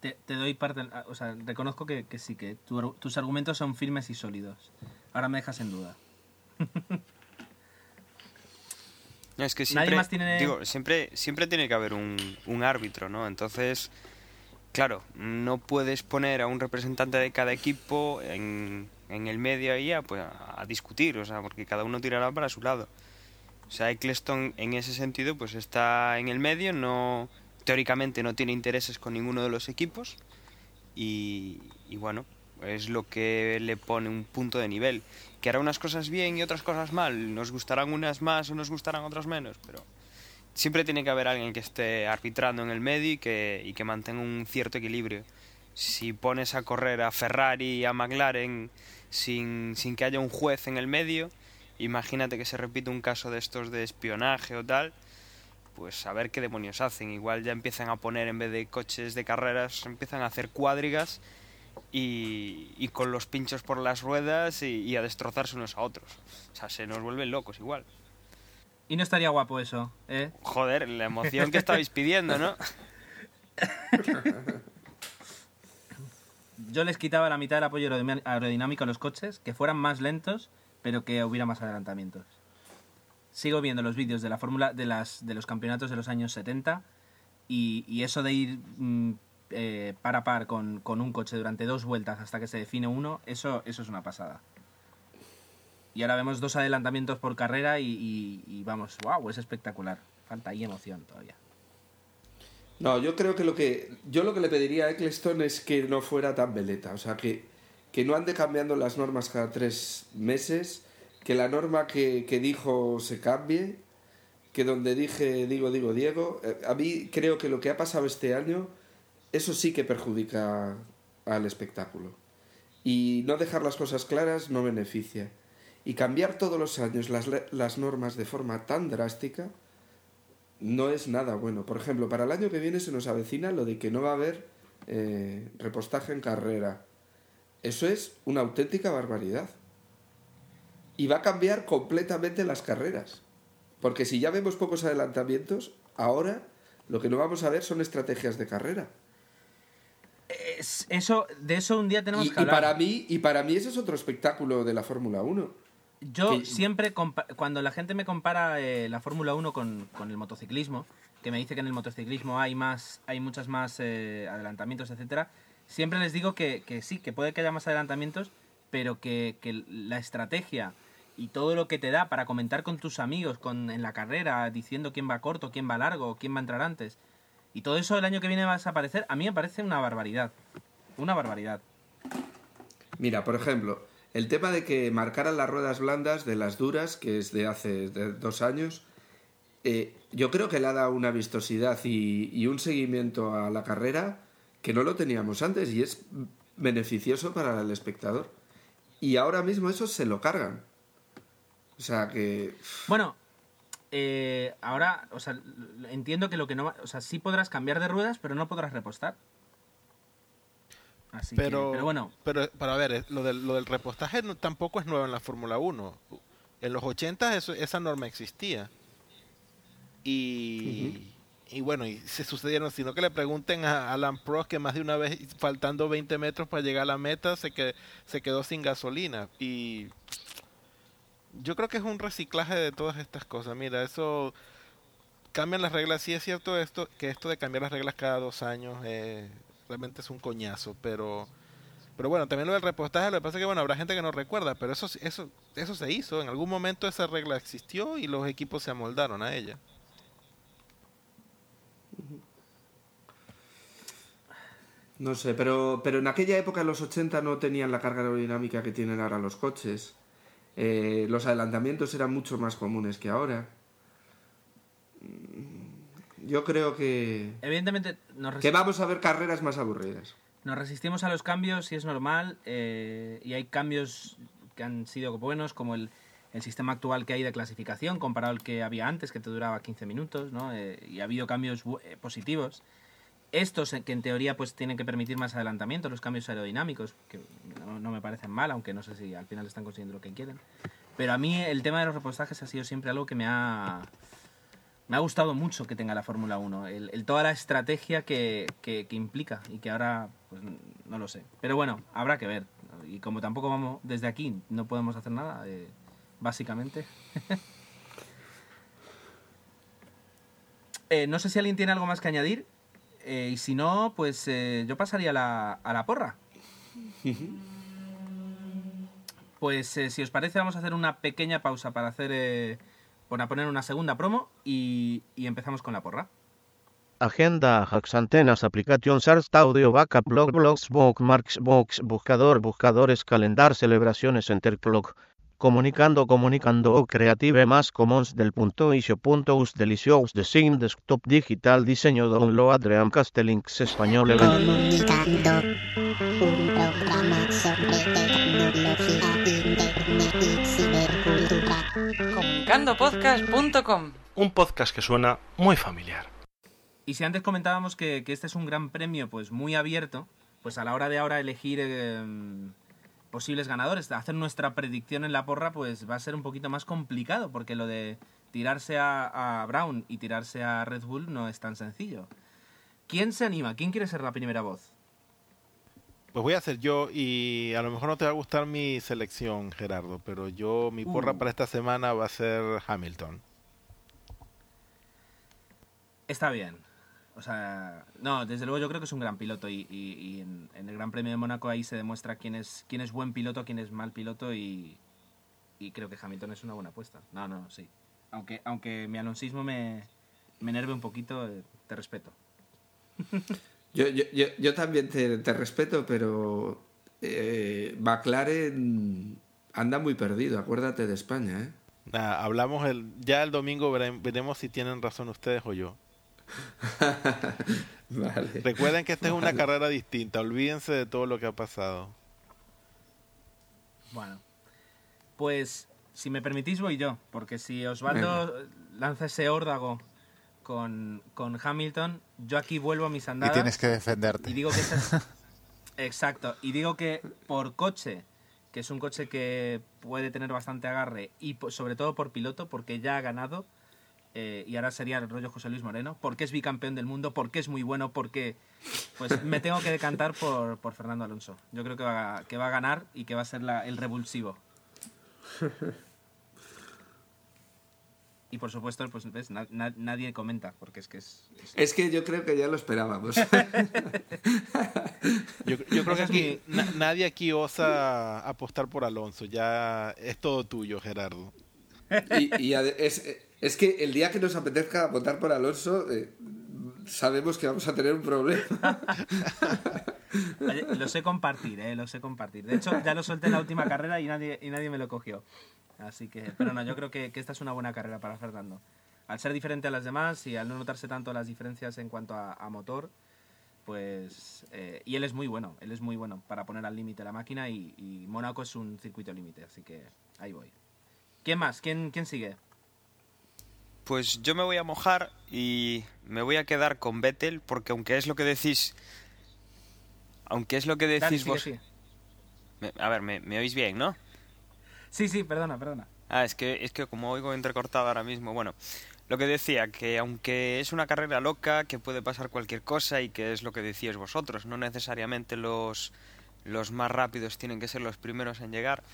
te, te doy parte, o sea, reconozco que, que sí, que tu- tus argumentos son firmes y sólidos. Ahora me dejas en duda. Es que Nadie siempre, más tiene- digo, siempre, siempre tiene que haber un, un árbitro, ¿no? Entonces, claro, no puedes poner a un representante de cada equipo en, en el medio ahí a, pues, a, discutir, o sea, porque cada uno tirará para su lado. O sea, Eccleston en ese sentido pues está en el medio, no teóricamente no tiene intereses con ninguno de los equipos y, y bueno, es lo que le pone un punto de nivel. Que hará unas cosas bien y otras cosas mal, nos gustarán unas más o nos gustarán otras menos, pero siempre tiene que haber alguien que esté arbitrando en el medio y que, y que mantenga un cierto equilibrio. Si pones a correr a Ferrari y a McLaren sin, sin que haya un juez en el medio, imagínate que se repite un caso de estos de espionaje o tal, pues a ver qué demonios hacen. Igual ya empiezan a poner en vez de coches de carreras, empiezan a hacer cuadrigas y, y con los pinchos por las ruedas y, y a destrozarse unos a otros. O sea, se nos vuelven locos igual. Y no estaría guapo eso, ¿eh? Joder, la emoción que estabais pidiendo, ¿no? Yo les quitaba la mitad del apoyo aerodinámico a los coches, que fueran más lentos, pero que hubiera más adelantamientos. Sigo viendo los vídeos de la fórmula de los campeonatos de los años 70 y, eso de ir mm, eh, par a par con, un coche durante dos vueltas hasta que se define uno, eso, es una pasada. Y ahora vemos dos adelantamientos por carrera y, y- y vamos, wow, es espectacular. Falta ahí emoción todavía. No, yo creo que lo que yo lo que le pediría a Eccleston es que no fuera tan veleta, o sea, que, que no ande cambiando las normas cada tres meses, que la norma que, que dijo se cambie, que donde dije digo, digo, Diego, eh, a mí creo que lo que ha pasado este año, eso sí que perjudica al espectáculo. Y no dejar las cosas claras no beneficia. Y cambiar todos los años las, las normas de forma tan drástica, no es nada bueno. Por ejemplo, para el año que viene se nos avecina lo de que no va a haber eh, repostaje en carrera. Eso es una auténtica barbaridad. Y va a cambiar completamente las carreras. Porque si ya vemos pocos adelantamientos, ahora lo que no vamos a ver son estrategias de carrera. Es- eso, de eso un día tenemos Y, que y hablar. para mí, y para mí ese es otro espectáculo de la Fórmula 1. Yo que- siempre, cuando la gente me compara eh, la Fórmula 1 con, con el motociclismo, que me dice que en el motociclismo hay más hay muchas más eh, adelantamientos, etcétera, siempre les digo que, que sí, que puede que haya más adelantamientos, pero que, que la estrategia y todo lo que te da para comentar con tus amigos con, en la carrera, diciendo quién va corto, quién va largo, quién va a entrar antes, y todo eso el año que viene va a desaparecer, a mí me parece una barbaridad. Una barbaridad. Mira, por ejemplo, el tema de que marcaran las ruedas blandas de las duras, que es de hace dos años, eh, yo creo que le ha dado una vistosidad y, un seguimiento a la carrera que no lo teníamos antes y es beneficioso para el espectador. Y ahora mismo eso se lo cargan. O sea que... Bueno, eh, ahora, o sea, entiendo que lo que no o sea, sí podrás cambiar de ruedas, pero no podrás repostar. Así Pero, que, pero bueno, pero, pero a ver, lo del, lo del repostaje no- tampoco es nuevo en la Fórmula 1. En los 80 eso, esa norma existía. Y, y bueno, y se sucedieron, sino que le pregunten a Alan Prost que más de una vez, faltando 20 metros para llegar a la meta, se, que, se quedó sin gasolina. Y yo creo que es un reciclaje de todas estas cosas. Mira, eso cambian las reglas. Sí es cierto esto que esto de cambiar las reglas cada dos años eh, realmente es un coñazo, pero pero bueno, también lo del repostaje, lo que pasa es que bueno, habrá gente que no recuerda, pero eso eso eso se hizo, en algún momento esa regla existió y los equipos se amoldaron a ella. No sé, pero, pero en aquella época, en los 80, no tenían la carga aerodinámica que tienen ahora los coches. Eh, los adelantamientos eran mucho más comunes que ahora. Yo creo que, evidentemente nos, que vamos a ver carreras más aburridas. nos resistimos a los cambios y es normal, eh, y hay cambios que han sido buenos, como el, el sistema actual que hay de clasificación comparado al que había antes, que te duraba 15 minutos, ¿no? Eh, y ha habido cambios eh, positivos. Estos que en teoría pues tienen que permitir más adelantamiento, los cambios aerodinámicos, que no, no me parecen mal, aunque no sé si al final están consiguiendo lo que quieren. Pero a mí el tema de los repostajes ha sido siempre algo que me ha me ha gustado mucho que tenga la Fórmula 1, el, el- toda la estrategia que, que- que implica y que ahora, pues no lo sé. Pero bueno, habrá que ver. Y como tampoco vamos desde aquí, no podemos hacer nada, eh, básicamente. Eh, no sé si alguien tiene algo más que añadir. eh, y si no, pues eh, yo pasaría a la, a la porra. Pues si os parece, vamos a hacer una pequeña pausa para hacer. Para poner una segunda promo y, y empezamos con la porra. Agenda, hacks, antenas, aplicación, SARS, audio, backup, blog, blogs, bookmarks, box, buscador, buscadores, calendar, celebraciones, enterclock. Comunicando, comunicando, o creative más commons del punto isio punto us delicious design desktop digital diseño download Dreamcast links español. Comunicando, un programa sobre tecnología, internet y. comunicandopodcast.com Un podcast que suena muy familiar. Y si antes comentábamos que, que este es un gran premio pues muy abierto, pues a la hora de ahora elegir eh, posibles ganadores, hacer nuestra predicción en la porra, pues va a ser un poquito más complicado, porque lo de tirarse a, a Brown y tirarse a Red Bull no es tan sencillo. ¿Quién se anima? ¿Quién quiere ser la primera voz? Pues voy a hacer yo y a lo mejor no te va a gustar mi selección, Gerardo, pero yo mi porra Uh. para esta semana va a ser Hamilton. Está bien. O sea, no, desde luego yo creo que es un gran piloto y, y- y en, en el Gran Premio de Mónaco ahí se demuestra quién es, quién es buen piloto, quién es mal piloto y, y creo que Hamilton es una buena apuesta. No, no, sí. Aunque, aunque mi alonsismo me, me enerve un poquito, eh, te respeto. Yo, yo, yo, yo también te, te respeto, pero eh, McLaren anda muy perdido, acuérdate de España, ¿eh? Hablamos el, ya el domingo, vere- veremos si tienen razón ustedes o yo. Vale. Recuerden que esta es una carrera distinta, olvídense de todo lo que ha pasado. Bueno, pues si me permitís voy yo, porque si Osvaldo lanza ese órdago con, con Hamilton, yo aquí vuelvo a mis Y andadas. tienes que defenderte. Y digo que Exacto. Y digo que por coche, que es un coche que puede tener bastante agarre, y sobre todo por piloto, porque ya ha ganado, eh, y ahora sería el rollo José Luis Moreno, porque es bicampeón del mundo, porque es muy bueno, porque pues me tengo que decantar por, por Fernando Alonso. Yo creo que va, a- que va a ganar y que va a ser la- el revulsivo. Y por supuesto, pues ves, Na- na- nadie comenta, porque es que es... es- Es que yo creo que ya lo esperábamos. Yo, yo creo que aquí na- nadie aquí osa apostar por Alonso, ya es todo tuyo, Gerardo. y y ade- es, es que el día que nos apetezca votar por Alonso, eh, sabemos que vamos a tener un problema. Oye, Lo sé compartir, eh, lo sé compartir. De hecho, ya lo solté en la última carrera y nadie, y nadie me lo cogió. Así que, pero no, yo creo que, que esta es una buena carrera para Fernando. Al ser diferente a las demás y al no notarse tanto las diferencias en cuanto a, a motor, pues... eh, y él es muy bueno, él es muy bueno para poner al límite la máquina y, y Mónaco es un circuito límite, así que ahí voy. ¿Quién más? ¿Quién, quién sigue? Pues yo me voy a mojar y me voy a quedar con Vettel porque aunque es lo que decís... Aunque es lo que decís vos... Me- a ver, me, me oís bien, ¿no? Sí, sí, perdona, perdona. Ah, es que, es que como oigo entrecortado ahora mismo, bueno, lo que decía, que aunque es una carrera loca, que puede pasar cualquier cosa y que es lo que decíais vosotros, no necesariamente los, los más rápidos tienen que ser los primeros en llegar,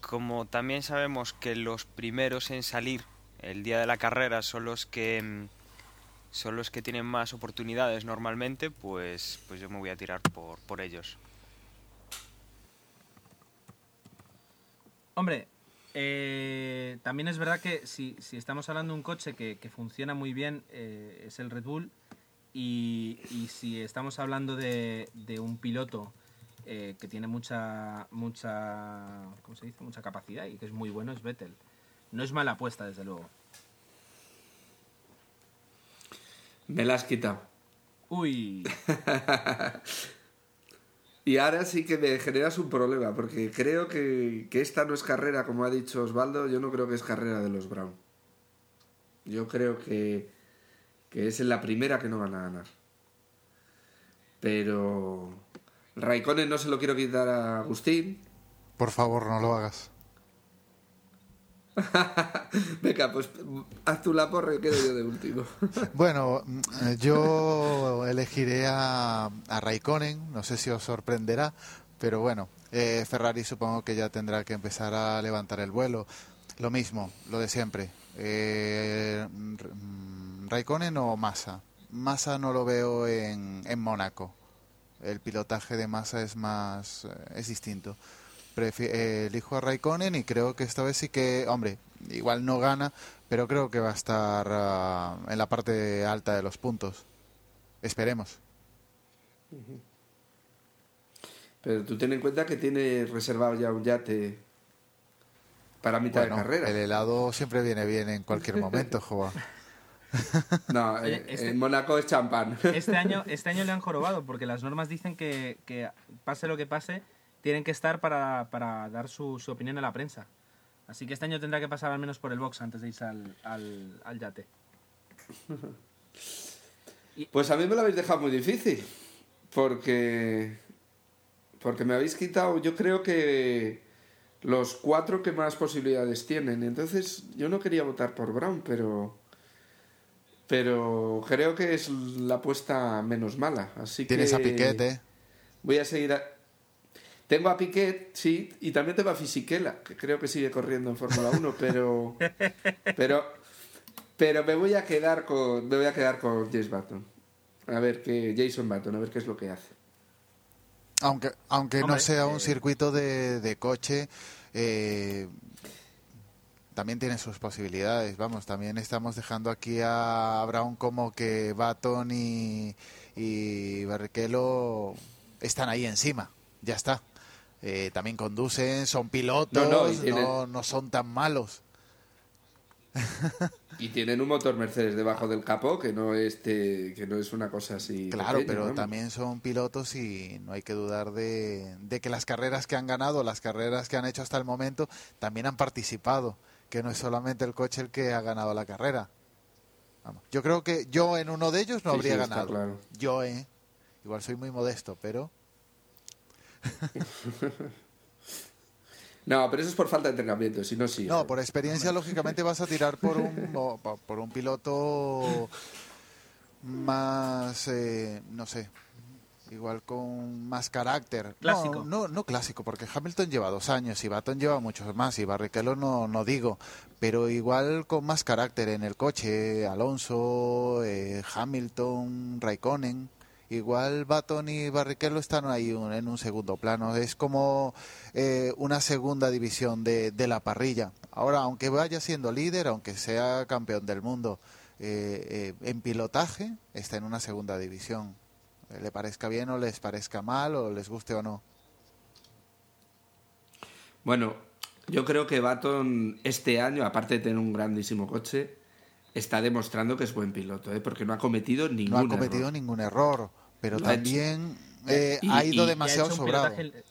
como también sabemos que los primeros en salir el día de la carrera son los que son los que tienen más oportunidades normalmente, pues, pues yo me voy a tirar por, por ellos. Hombre, eh, también es verdad que si, si estamos hablando de un coche que, que funciona muy bien, eh, es el Red Bull. Y, y si estamos hablando de, de un piloto eh, que tiene mucha, mucha, ¿cómo se dice? Mucha capacidad y que es muy bueno, es Vettel. No es mala apuesta, desde luego. Me la has quitado. Uy, Y ahora sí que me generas un problema, porque creo que, que esta no es carrera, como ha dicho Osvaldo, yo no creo que es carrera de los Brown. Yo creo que, que es en la primera que no van a ganar. Pero Raikkonen no se lo quiero quitar a Agustín. Por favor, no lo hagas. Venga, pues haz tu la porra y quedo de último. Bueno, eh, yo elegiré a, a Raikkonen, no sé si os sorprenderá, pero bueno, eh, Ferrari supongo que ya tendrá que empezar a levantar el vuelo. Lo mismo, lo de siempre. Eh, Raikkonen o Massa. Massa no lo veo en, en Mónaco. El pilotaje de Massa es más eh, es distinto. Prefi- eh, elijo a Raikkonen y creo que esta vez sí que, hombre, igual no gana, pero creo que va a estar ah, en la parte alta de los puntos. Esperemos. Pero tú ten en cuenta que tiene reservado ya un yate para mitad Bueno, de carrera. el helado siempre viene bien en cualquier momento, Joa. No, en- este- en Mónaco es champán. Este año, este año le han jorobado porque las normas dicen que, que pase lo que pase, tienen que estar para, para dar su, su opinión a la prensa. Así que este año tendrá que pasar al menos por el box antes de irse al, al, al yate. Pues a mí me lo habéis dejado muy difícil. Porque. Porque me habéis quitado, yo creo que. Los cuatro que más posibilidades tienen. Entonces, yo no quería votar por Brown, pero. Pero creo que es la apuesta menos mala. Así Tienes que. a Piquet, ¿eh? Voy a seguir a... Tengo a Piquet, sí, y también tengo a Fisichella, que creo que sigue corriendo en Fórmula 1, pero... pero pero me voy a quedar con me voy a quedar con James Button. A ver qué Jason Button, a ver qué es lo que hace. Aunque, aunque no sea un eh, circuito de, de coche, eh, también tiene sus posibilidades. Vamos, también estamos dejando aquí a Brown como que Baton y, y Barrichello están ahí encima. Ya está. Eh, también conducen, son pilotos, No, no, no, tienen- no son tan malos. Y tienen un motor Mercedes debajo del capó que no este que no es una cosa así. Claro, pequeña, pero vamos. también son pilotos y no hay que dudar de, de que las carreras que han ganado, las carreras que han hecho hasta el momento, también han participado, que no es solamente el coche el que ha ganado la carrera. Vamos, Yo creo que yo en uno de ellos no Sí, habría sí, ganado. claro. Yo, eh. Igual soy muy modesto, pero No, pero eso es por falta de entrenamiento, si no sí. no, por experiencia lógicamente vas a tirar por un por un piloto más eh, no sé, igual con más carácter. Clásico. No, no, no clásico, porque Hamilton lleva dos años y Baton lleva muchos más y Barrichello no, no digo, pero igual con más carácter en el coche, Alonso, eh, Hamilton, Raikkonen. Igual Baton y Barrichello están ahí en un segundo plano. Es como eh, una segunda división de, de la parrilla. Ahora, aunque vaya siendo líder, aunque sea campeón del mundo, eh, eh, en pilotaje está en una segunda división. Le parezca bien o les parezca mal o les guste o no. Bueno, yo creo que Baton este año, aparte de tener un grandísimo coche, está demostrando que es buen piloto, ¿eh? porque no ha cometido ningún No ha cometido error. ningún error, pero Lo ha también eh, Y- ha ido y- ha Y ha demasiado sobrado. pilotaje-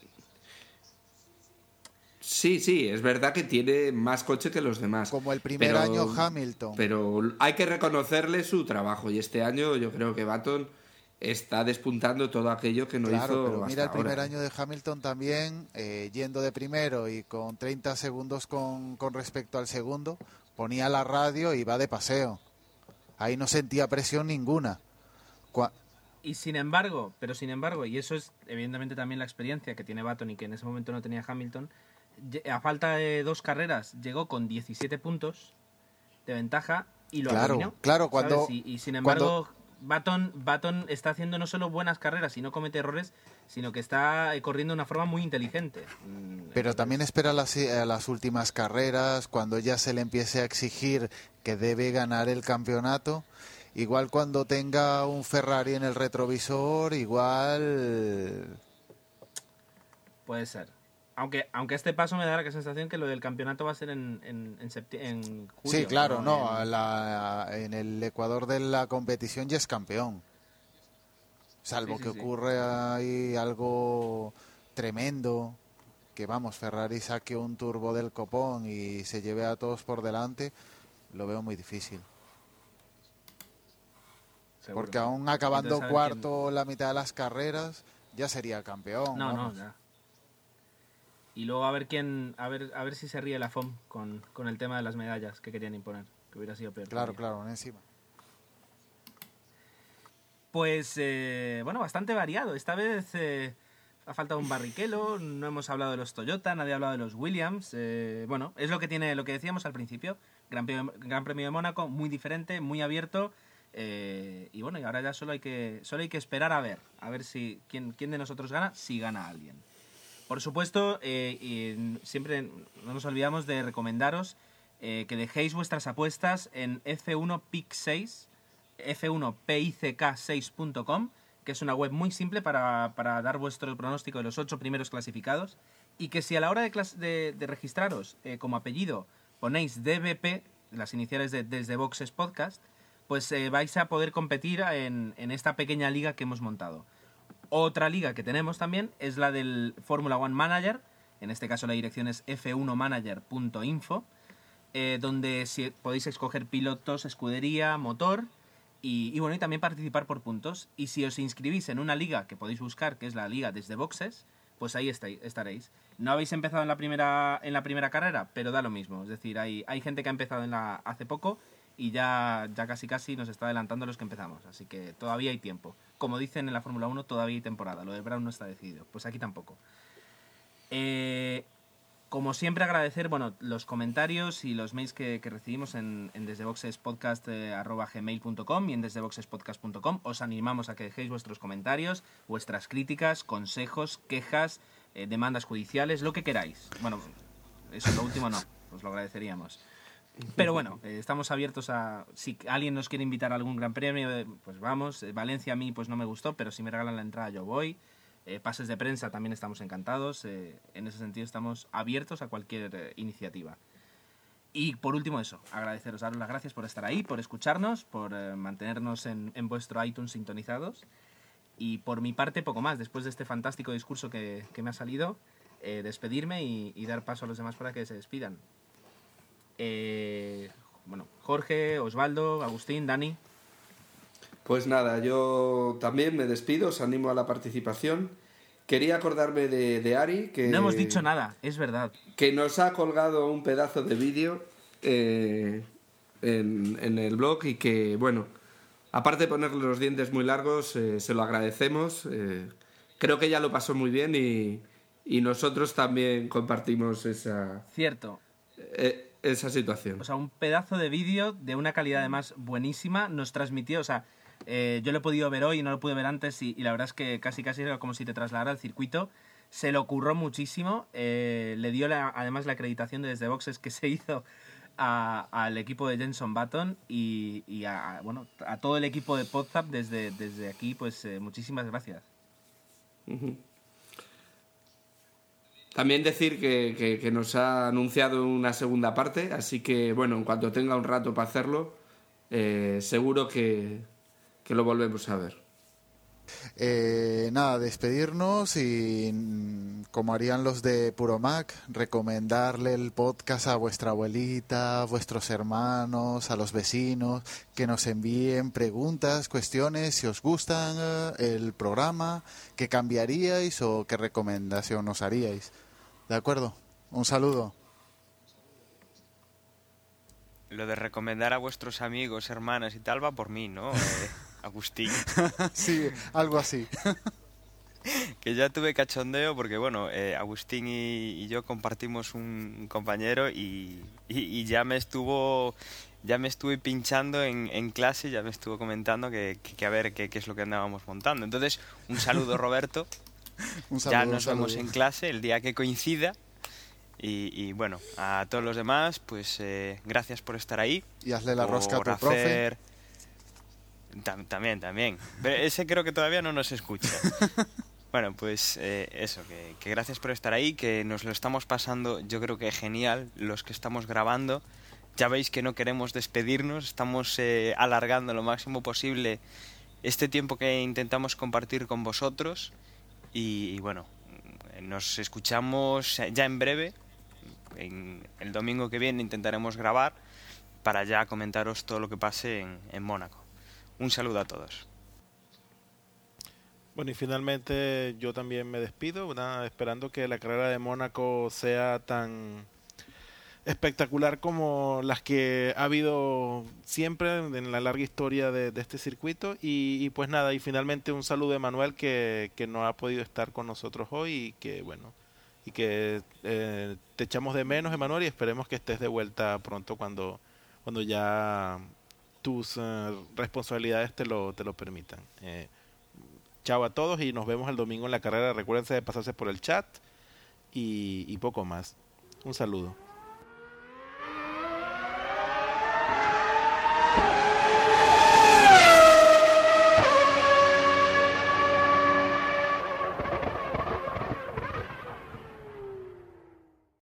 Sí, sí, es verdad que tiene más coche que los demás. Como el primer pero- año Hamilton. Pero hay que reconocerle su trabajo y este año yo creo que Baton está despuntando todo aquello que no Claro, hizo pero hasta mira el primer ahora. año de Hamilton también, eh, yendo de primero y con 30 segundos con, con respecto al segundo, ponía la radio y va de paseo. Ahí no sentía presión ninguna. Y sin embargo, pero sin embargo, y eso es evidentemente también la experiencia que tiene Baton y que en ese momento no tenía Hamilton, a falta de dos carreras llegó con 17 puntos de ventaja y lo Claro, claro, cuando-. Y, y sin cuando- embargo, Baton, Baton está haciendo no solo buenas carreras y no comete errores, sino que está eh, corriendo de una forma muy inteligente. Mm, Pero también espera las, a las últimas carreras, cuando ya se le empiece a exigir que debe ganar el campeonato. Igual cuando tenga un Ferrari en el retrovisor, igual... Puede ser. Aunque, aunque este paso me da la sensación que lo del campeonato va a ser en, en, en, julio. sí, claro, no, En- la- en el Ecuador de la competición ya es campeón. Salvo Sí, sí, que sí. ocurre ahí algo tremendo, que vamos, Ferrari saque un turbo del copón y se lleve a todos por delante, lo veo muy difícil. seguro. Porque aún acabando Entonces, cuarto la mitad de las carreras, ya sería campeón. No, no, ya. Y luego a ver quién, a ver, a ver si se ríe la FOM con, con el tema de las medallas que querían imponer, que hubiera sido peor. Claro, todavía. claro, encima. Pues eh, bueno, bastante variado. Esta vez eh, ha faltado un barriquelo, no hemos hablado de los Toyota, nadie ha hablado de los Williams. eh, bueno, es lo que tiene, lo que decíamos al principio. Gran Premio, Gran Premio de Mónaco, muy diferente, muy abierto. eh, y bueno, y ahora ya solo hay que, solo hay que esperar a ver, a ver si quién, quién de nosotros gana, si gana alguien. Por supuesto, eh, y siempre no nos olvidamos de recomendaros eh, que dejéis vuestras apuestas en F1 Pick 6, f1pick6.com, que es una web muy simple para, para dar vuestro pronóstico de los ocho primeros clasificados, y que si a la hora de, de- de registraros eh, como apellido ponéis DBP, las iniciales de Desde Boxes Podcast, pues vais a poder competir en, en esta pequeña liga que hemos montado. Otra liga que tenemos también es la del Fórmula One Manager, en este caso la dirección es f1manager.info, eh, donde podéis escoger pilotos, escudería, motor y, bueno, y también participar por puntos. Y si os inscribís en una liga que podéis buscar, que es la liga desde boxes, pues ahí estaréis. No habéis empezado en la primera, en la primera carrera, pero da lo mismo. Es decir, hay, hay gente que ha empezado en la, hace poco y ya, ya casi casi nos está adelantando los que empezamos. Así que todavía hay tiempo. Como dicen en la Fórmula 1, todavía hay temporada. Lo de Brown no está decidido. Pues aquí tampoco. Eh, como siempre agradecer bueno, los comentarios y los mails que, que recibimos en, en desdeboxespodcast.gmail.com y en desdeboxespodcast.com. Os animamos a que dejéis vuestros comentarios, vuestras críticas, consejos, quejas, eh, demandas judiciales, lo que queráis. Bueno, eso lo último no, os lo agradeceríamos. Pero bueno, eh, estamos abiertos a... Si alguien nos quiere invitar a algún gran premio, eh, pues vamos. Eh, Valencia a mí pues no me gustó, pero si me regalan la entrada yo voy. Pases de prensa también estamos encantados. en ese sentido estamos abiertos a cualquier iniciativa. Y por último eso, agradeceros, daros las gracias por estar ahí, por escucharnos, por mantenernos en, en vuestro iTunes sintonizados. Y por mi parte, poco más. Después de este fantástico discurso que, me ha salido, despedirme y dar paso a los demás para que se despidan. Eh, bueno, Jorge, Osvaldo, Agustín, Dani. Pues nada, yo también me despido, os animo a la participación. Quería acordarme de, de Ari, que, No hemos dicho nada, es verdad. que nos ha colgado un pedazo de vídeo eh, en, en el blog y que, bueno, aparte de ponerle los dientes muy largos, eh, se lo agradecemos. eh, creo que ella lo pasó muy bien y, y nosotros también compartimos esa, Cierto. Esa situación. O sea, un pedazo de vídeo de una calidad además buenísima nos transmitió, o sea, eh, yo lo he podido ver hoy y no lo pude ver antes y, y la verdad es que casi casi era como si te trasladara al circuito. Se lo ocurrió muchísimo, eh, le dio la- además la acreditación de desde boxes que se hizo al equipo de Jenson Button y, y a, bueno, a todo el equipo de Podzap desde, desde aquí, pues eh, muchísimas gracias. Ujú. También decir que, que- nos ha anunciado una segunda parte, así que bueno, en cuanto tenga un rato para hacerlo, eh, seguro que, que lo volvemos a ver. Eh, nada, despedirnos y mm, como harían los de Puro Mac, recomendarle el podcast a vuestra abuelita, a vuestros hermanos, a los vecinos, que nos envíen preguntas, cuestiones, si os gustan eh, el programa, qué cambiaríais o qué recomendación nos haríais. ¿De acuerdo? Un saludo. Lo de recomendar a vuestros amigos, hermanas y tal va por mí, ¿no? Eh, Agustín. sí, algo así. que ya tuve cachondeo porque, bueno, eh, Agustín y, y yo compartimos un compañero y, y- y ya me estuvo... Ya me estuve pinchando en, en clase, ya me estuvo comentando que, que- que a ver qué, qué es lo que andábamos montando. Entonces, un saludo Roberto. Un saludo, ya nos vemos en clase el día que coincida. Y, y bueno, a todos los demás, pues eh, gracias por estar ahí. Y hazle la rosca a tu profe. hacer- Tam- también, también. Pero ese creo que todavía no nos escucha. bueno, pues eh, eso, que, que gracias por estar ahí, que nos lo estamos pasando, yo creo que genial, los que estamos grabando. Ya veis que no queremos despedirnos, estamos eh, alargando lo máximo posible este tiempo que intentamos compartir con vosotros. Y, bueno, nos escuchamos ya en breve. En el domingo que viene intentaremos grabar para ya comentaros todo lo que pase en, Mónaco. Un saludo a todos. Bueno, y finalmente yo también me despido, esperando que la carrera de Mónaco sea tan espectacular como las que ha habido siempre en la larga historia de, este circuito. Y, pues nada, y finalmente un saludo de Manuel que, que no ha podido estar con nosotros hoy y que bueno, y que eh, te echamos de menos, Emanuel, y esperemos que estés de vuelta pronto cuando, cuando ya tus uh, responsabilidades te lo, te lo permitan. Eh, chao a todos y nos vemos el domingo en la carrera. Recuérdense de pasarse por el chat y poco más. Un saludo.